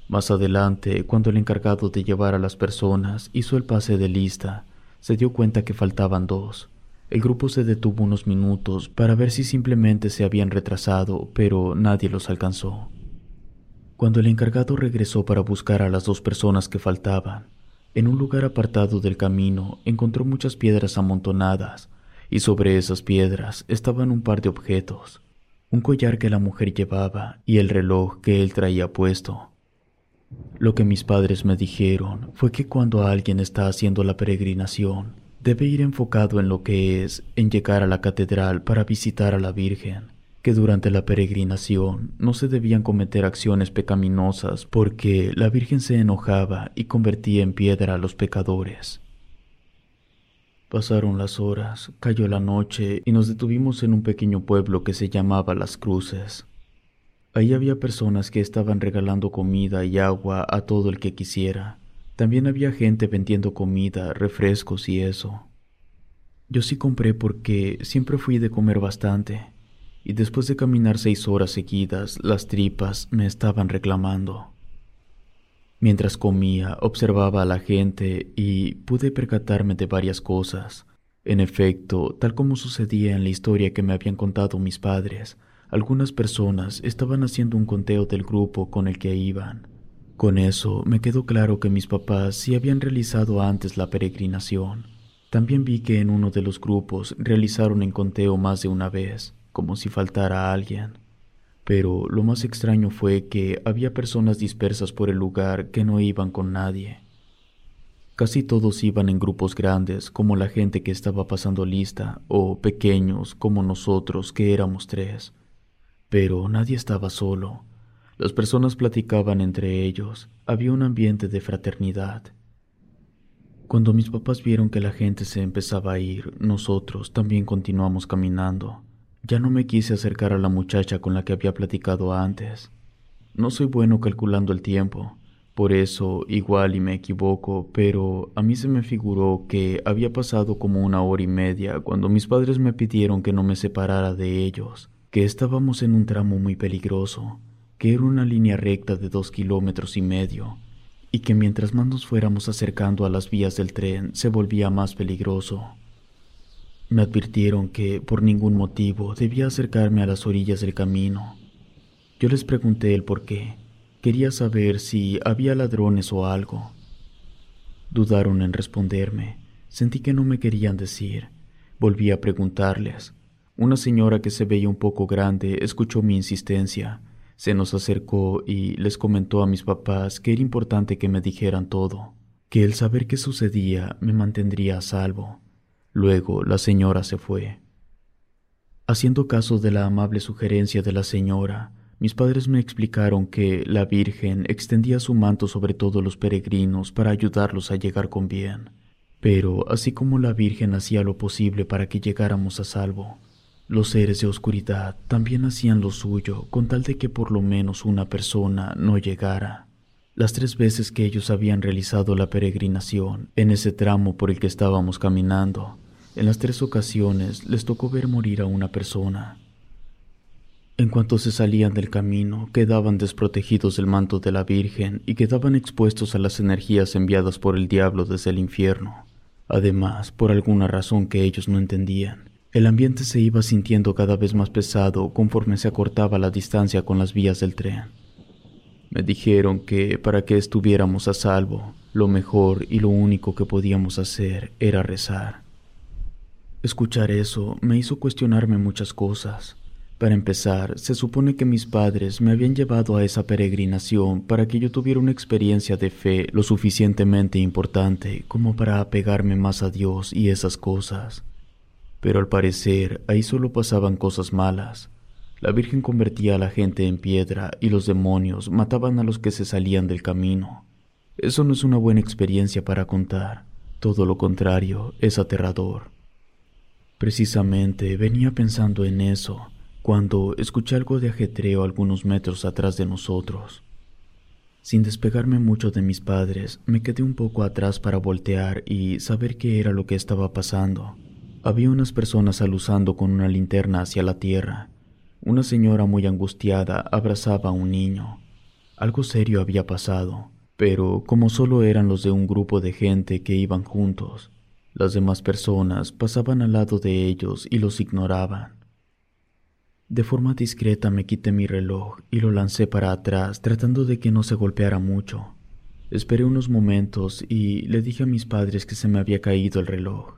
B: Más adelante, cuando el encargado de llevar a las personas hizo el pase de lista, se dio cuenta que faltaban dos. El grupo se detuvo unos minutos para ver si simplemente se habían retrasado, pero nadie los alcanzó. Cuando el encargado regresó para buscar a las dos personas que faltaban, en un lugar apartado del camino encontró muchas piedras amontonadas, y sobre esas piedras estaban un par de objetos, un collar que la mujer llevaba y el reloj que él traía puesto. Lo que mis padres me dijeron fue que cuando alguien está haciendo la peregrinación, debe ir enfocado en lo que es en llegar a la catedral para visitar a la Virgen, que durante la peregrinación no se debían cometer acciones pecaminosas porque la Virgen se enojaba y convertía en piedra a los pecadores. Pasaron las horas, cayó la noche y nos detuvimos en un pequeño pueblo que se llamaba Las Cruces. Ahí había personas que estaban regalando comida y agua a todo el que quisiera. También había gente vendiendo comida, refrescos y eso. Yo sí compré porque siempre fui de comer bastante, y después de caminar seis horas seguidas, las tripas me estaban reclamando. Mientras comía, observaba a la gente y pude percatarme de varias cosas. En efecto, tal como sucedía en la historia que me habían contado mis padres, algunas personas estaban haciendo un conteo del grupo con el que iban. Con eso me quedó claro que mis papás sí habían realizado antes la peregrinación. También vi que en uno de los grupos realizaron el conteo más de una vez, como si faltara alguien. Pero lo más extraño fue que había personas dispersas por el lugar que no iban con nadie. Casi todos iban en grupos grandes, como la gente que estaba pasando lista, o pequeños, como nosotros, que éramos tres. Pero nadie estaba solo. Las personas platicaban entre ellos, había un ambiente de fraternidad. Cuando mis papás vieron que la gente se empezaba a ir, nosotros también continuamos caminando. Ya no me quise acercar a la muchacha con la que había platicado antes. No soy bueno calculando el tiempo, por eso igual y me equivoco, pero a mí se me figuró que había pasado como una hora y media cuando mis padres me pidieron que no me separara de ellos, que estábamos en un tramo muy peligroso que era una línea recta de dos kilómetros y medio, y que mientras más nos fuéramos acercando a las vías del tren se volvía más peligroso. Me advirtieron que por ningún motivo debía acercarme a las orillas del camino. Yo les pregunté el por qué. Quería saber si había ladrones o algo. Dudaron en responderme. Sentí que no me querían decir. Volví a preguntarles. Una señora que se veía un poco grande escuchó mi insistencia se nos acercó y les comentó a mis papás que era importante que me dijeran todo, que el saber qué sucedía me mantendría a salvo. Luego la señora se fue. Haciendo caso de la amable sugerencia de la señora, mis padres me explicaron que la Virgen extendía su manto sobre todos los peregrinos para ayudarlos a llegar con bien. Pero así como la Virgen hacía lo posible para que llegáramos a salvo, los seres de oscuridad también hacían lo suyo con tal de que por lo menos una persona no llegara. Las tres veces que ellos habían realizado la peregrinación en ese tramo por el que estábamos caminando, en las tres ocasiones les tocó ver morir a una persona. En cuanto se salían del camino, quedaban desprotegidos del manto de la Virgen y quedaban expuestos a las energías enviadas por el diablo desde el infierno. Además, por alguna razón que ellos no entendían, el ambiente se iba sintiendo cada vez más pesado conforme se acortaba la distancia con las vías del tren. Me dijeron que para que estuviéramos a salvo, lo mejor y lo único que podíamos hacer era rezar. Escuchar eso me hizo cuestionarme muchas cosas. Para empezar, se supone que mis padres me habían llevado a esa peregrinación para que yo tuviera una experiencia de fe lo suficientemente importante como para apegarme más a Dios y esas cosas. Pero al parecer ahí solo pasaban cosas malas. La Virgen convertía a la gente en piedra y los demonios mataban a los que se salían del camino. Eso no es una buena experiencia para contar, todo lo contrario, es aterrador. Precisamente venía pensando en eso cuando escuché algo de ajetreo algunos metros atrás de nosotros. Sin despegarme mucho de mis padres, me quedé un poco atrás para voltear y saber qué era lo que estaba pasando. Había unas personas aluzando con una linterna hacia la tierra. Una señora muy angustiada abrazaba a un niño. Algo serio había pasado, pero como solo eran los de un grupo de gente que iban juntos, las demás personas pasaban al lado de ellos y los ignoraban. De forma discreta me quité mi reloj y lo lancé para atrás tratando de que no se golpeara mucho. Esperé unos momentos y le dije a mis padres que se me había caído el reloj.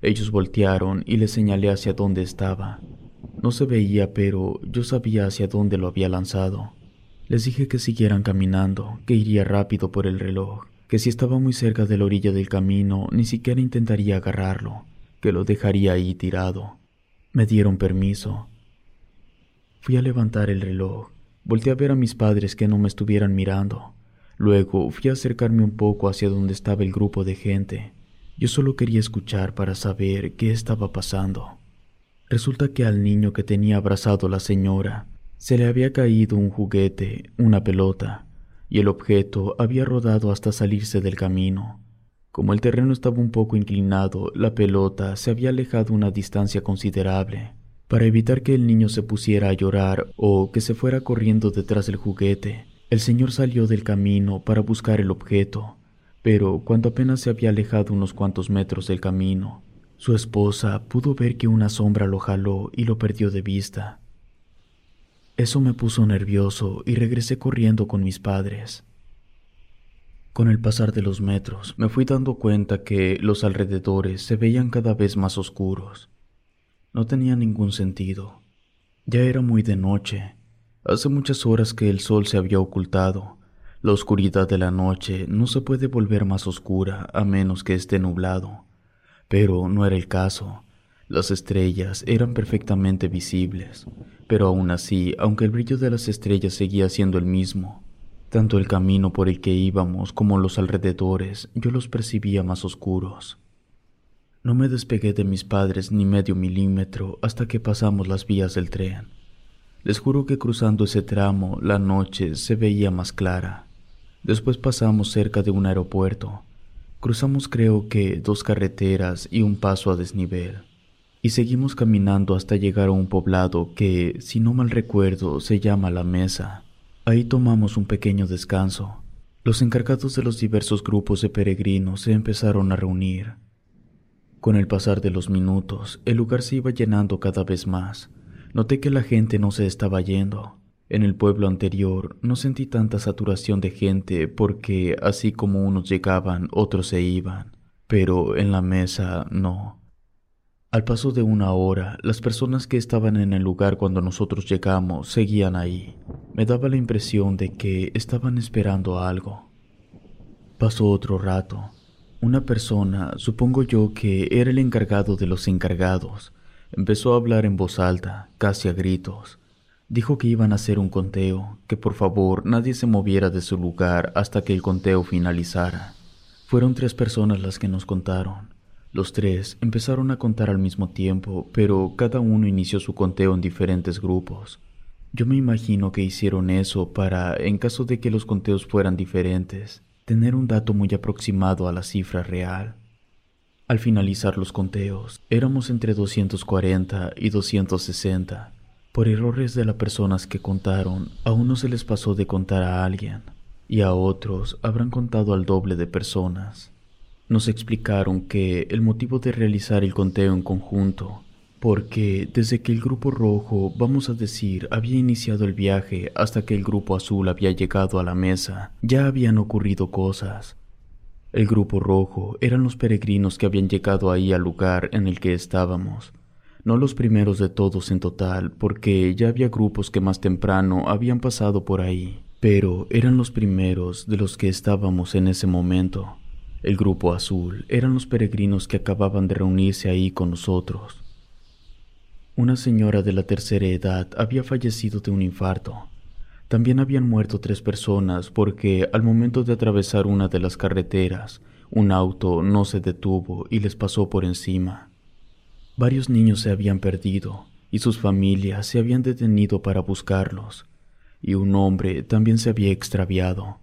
B: Ellos voltearon y les señalé hacia dónde estaba. No se veía, pero yo sabía hacia dónde lo había lanzado. Les dije que siguieran caminando, que iría rápido por el reloj, que si estaba muy cerca de la orilla del camino ni siquiera intentaría agarrarlo, que lo dejaría ahí tirado. Me dieron permiso. Fui a levantar el reloj. Volté a ver a mis padres que no me estuvieran mirando. Luego fui a acercarme un poco hacia donde estaba el grupo de gente. Yo solo quería escuchar para saber qué estaba pasando. Resulta que al niño que tenía abrazado la señora se le había caído un juguete, una pelota, y el objeto había rodado hasta salirse del camino. Como el terreno estaba un poco inclinado, la pelota se había alejado una distancia considerable. Para evitar que el niño se pusiera a llorar o que se fuera corriendo detrás del juguete, el señor salió del camino para buscar el objeto, pero cuando apenas se había alejado unos cuantos metros del camino, su esposa pudo ver que una sombra lo jaló y lo perdió de vista. Eso me puso nervioso y regresé corriendo con mis padres. Con el pasar de los metros me fui dando cuenta que los alrededores se veían cada vez más oscuros. No tenía ningún sentido. Ya era muy de noche. Hace muchas horas que el sol se había ocultado. La oscuridad de la noche no se puede volver más oscura a menos que esté nublado. Pero no era el caso. Las estrellas eran perfectamente visibles, pero aún así, aunque el brillo de las estrellas seguía siendo el mismo, tanto el camino por el que íbamos como los alrededores yo los percibía más oscuros. No me despegué de mis padres ni medio milímetro hasta que pasamos las vías del tren. Les juro que cruzando ese tramo la noche se veía más clara. Después pasamos cerca de un aeropuerto. Cruzamos creo que dos carreteras y un paso a desnivel. Y seguimos caminando hasta llegar a un poblado que, si no mal recuerdo, se llama La Mesa. Ahí tomamos un pequeño descanso. Los encargados de los diversos grupos de peregrinos se empezaron a reunir. Con el pasar de los minutos, el lugar se iba llenando cada vez más. Noté que la gente no se estaba yendo. En el pueblo anterior no sentí tanta saturación de gente porque así como unos llegaban, otros se iban. Pero en la mesa no. Al paso de una hora, las personas que estaban en el lugar cuando nosotros llegamos seguían ahí. Me daba la impresión de que estaban esperando algo. Pasó otro rato. Una persona, supongo yo que era el encargado de los encargados, empezó a hablar en voz alta, casi a gritos. Dijo que iban a hacer un conteo, que por favor nadie se moviera de su lugar hasta que el conteo finalizara. Fueron tres personas las que nos contaron. Los tres empezaron a contar al mismo tiempo, pero cada uno inició su conteo en diferentes grupos. Yo me imagino que hicieron eso para, en caso de que los conteos fueran diferentes, tener un dato muy aproximado a la cifra real. Al finalizar los conteos, éramos entre 240 y 260. Por errores de las personas que contaron, a unos se les pasó de contar a alguien, y a otros habrán contado al doble de personas. Nos explicaron que el motivo de realizar el conteo en conjunto porque desde que el grupo rojo, vamos a decir, había iniciado el viaje hasta que el grupo azul había llegado a la mesa, ya habían ocurrido cosas. El grupo rojo eran los peregrinos que habían llegado ahí al lugar en el que estábamos, no los primeros de todos en total, porque ya había grupos que más temprano habían pasado por ahí, pero eran los primeros de los que estábamos en ese momento. El grupo azul eran los peregrinos que acababan de reunirse ahí con nosotros. Una señora de la tercera edad había fallecido de un infarto. También habían muerto tres personas porque al momento de atravesar una de las carreteras, un auto no se detuvo y les pasó por encima. Varios niños se habían perdido y sus familias se habían detenido para buscarlos, y un hombre también se había extraviado.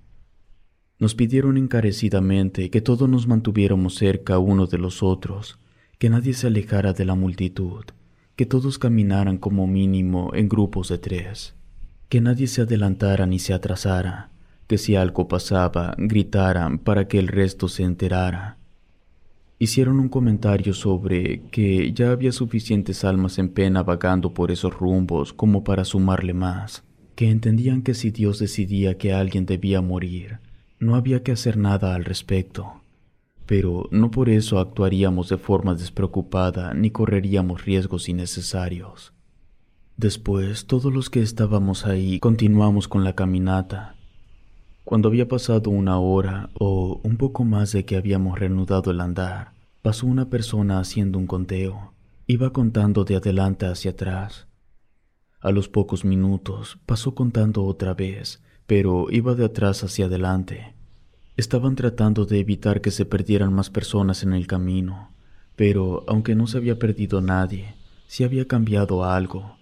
B: Nos pidieron encarecidamente que todos nos mantuviéramos cerca uno de los otros, que nadie se alejara de la multitud que todos caminaran como mínimo en grupos de tres, que nadie se adelantara ni se atrasara, que si algo pasaba gritaran para que el resto se enterara. Hicieron un comentario sobre que ya había suficientes almas en pena vagando por esos rumbos como para sumarle más, que entendían que si Dios decidía que alguien debía morir, no había que hacer nada al respecto pero no por eso actuaríamos de forma despreocupada ni correríamos riesgos innecesarios. Después, todos los que estábamos ahí continuamos con la caminata. Cuando había pasado una hora o un poco más de que habíamos reanudado el andar, pasó una persona haciendo un conteo. Iba contando de adelante hacia atrás. A los pocos minutos pasó contando otra vez, pero iba de atrás hacia adelante. Estaban tratando de evitar que se perdieran más personas en el camino, pero aunque no se había perdido nadie, sí había cambiado algo.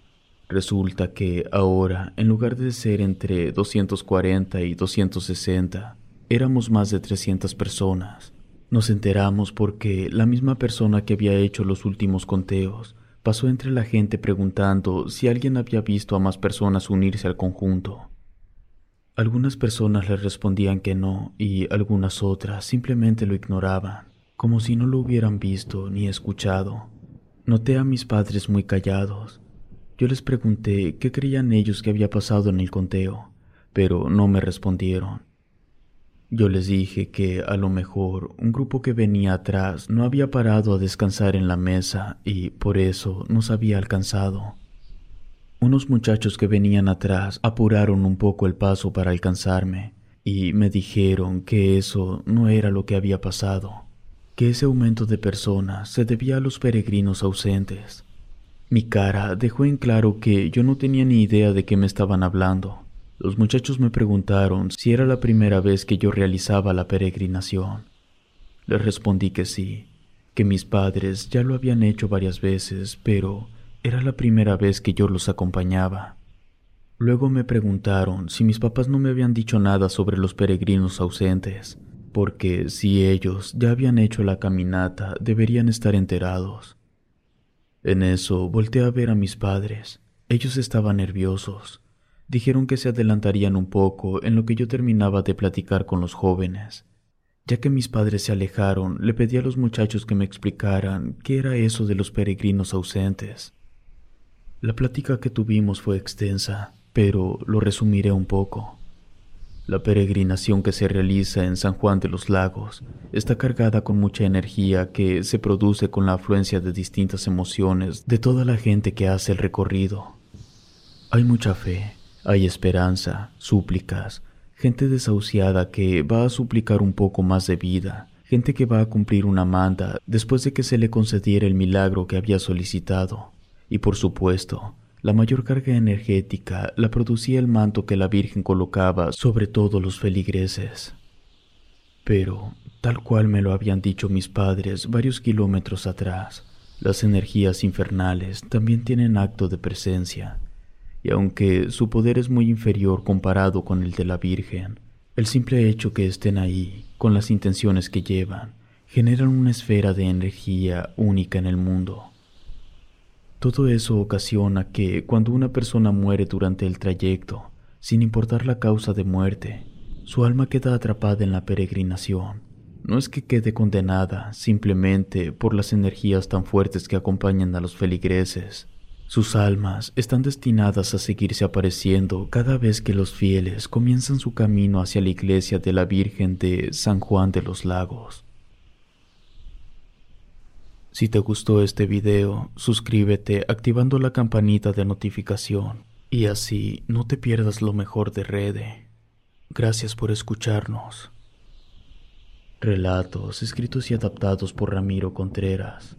B: Resulta que ahora, en lugar de ser entre 240 y 260, éramos más de 300 personas. Nos enteramos porque la misma persona que había hecho los últimos conteos pasó entre la gente preguntando si alguien había visto a más personas unirse al conjunto. Algunas personas le respondían que no y algunas otras simplemente lo ignoraban, como si no lo hubieran visto ni escuchado. Noté a mis padres muy callados. Yo les pregunté qué creían ellos que había pasado en el conteo, pero no me respondieron. Yo les dije que a lo mejor un grupo que venía atrás no había parado a descansar en la mesa y por eso nos había alcanzado. Unos muchachos que venían atrás apuraron un poco el paso para alcanzarme y me dijeron que eso no era lo que había pasado, que ese aumento de personas se debía a los peregrinos ausentes. Mi cara dejó en claro que yo no tenía ni idea de qué me estaban hablando. Los muchachos me preguntaron si era la primera vez que yo realizaba la peregrinación. Les respondí que sí, que mis padres ya lo habían hecho varias veces, pero era la primera vez que yo los acompañaba. Luego me preguntaron si mis papás no me habían dicho nada sobre los peregrinos ausentes, porque si ellos ya habían hecho la caminata deberían estar enterados. En eso volteé a ver a mis padres. Ellos estaban nerviosos. Dijeron que se adelantarían un poco en lo que yo terminaba de platicar con los jóvenes. Ya que mis padres se alejaron, le pedí a los muchachos que me explicaran qué era eso de los peregrinos ausentes. La plática que tuvimos fue extensa, pero lo resumiré un poco. La peregrinación que se realiza en San Juan de los Lagos está cargada con mucha energía que se produce con la afluencia de distintas emociones de toda la gente que hace el recorrido. Hay mucha fe, hay esperanza, súplicas, gente desahuciada que va a suplicar un poco más de vida, gente que va a cumplir una manda después de que se le concediera el milagro que había solicitado. Y por supuesto, la mayor carga energética la producía el manto que la Virgen colocaba sobre todos los feligreses. Pero, tal cual me lo habían dicho mis padres varios kilómetros atrás, las energías infernales también tienen acto de presencia, y aunque su poder es muy inferior comparado con el de la Virgen, el simple hecho que estén ahí, con las intenciones que llevan, generan una esfera de energía única en el mundo. Todo eso ocasiona que cuando una persona muere durante el trayecto, sin importar la causa de muerte, su alma queda atrapada en la peregrinación, no es que quede condenada simplemente por las energías tan fuertes que acompañan a los feligreses. Sus almas están destinadas a seguirse apareciendo cada vez que los fieles comienzan su camino hacia la iglesia de la Virgen de San Juan de los Lagos. Si te gustó este video, suscríbete activando la campanita de notificación y así no te pierdas lo mejor de Rede. Gracias por escucharnos. Relatos escritos y adaptados por Ramiro Contreras.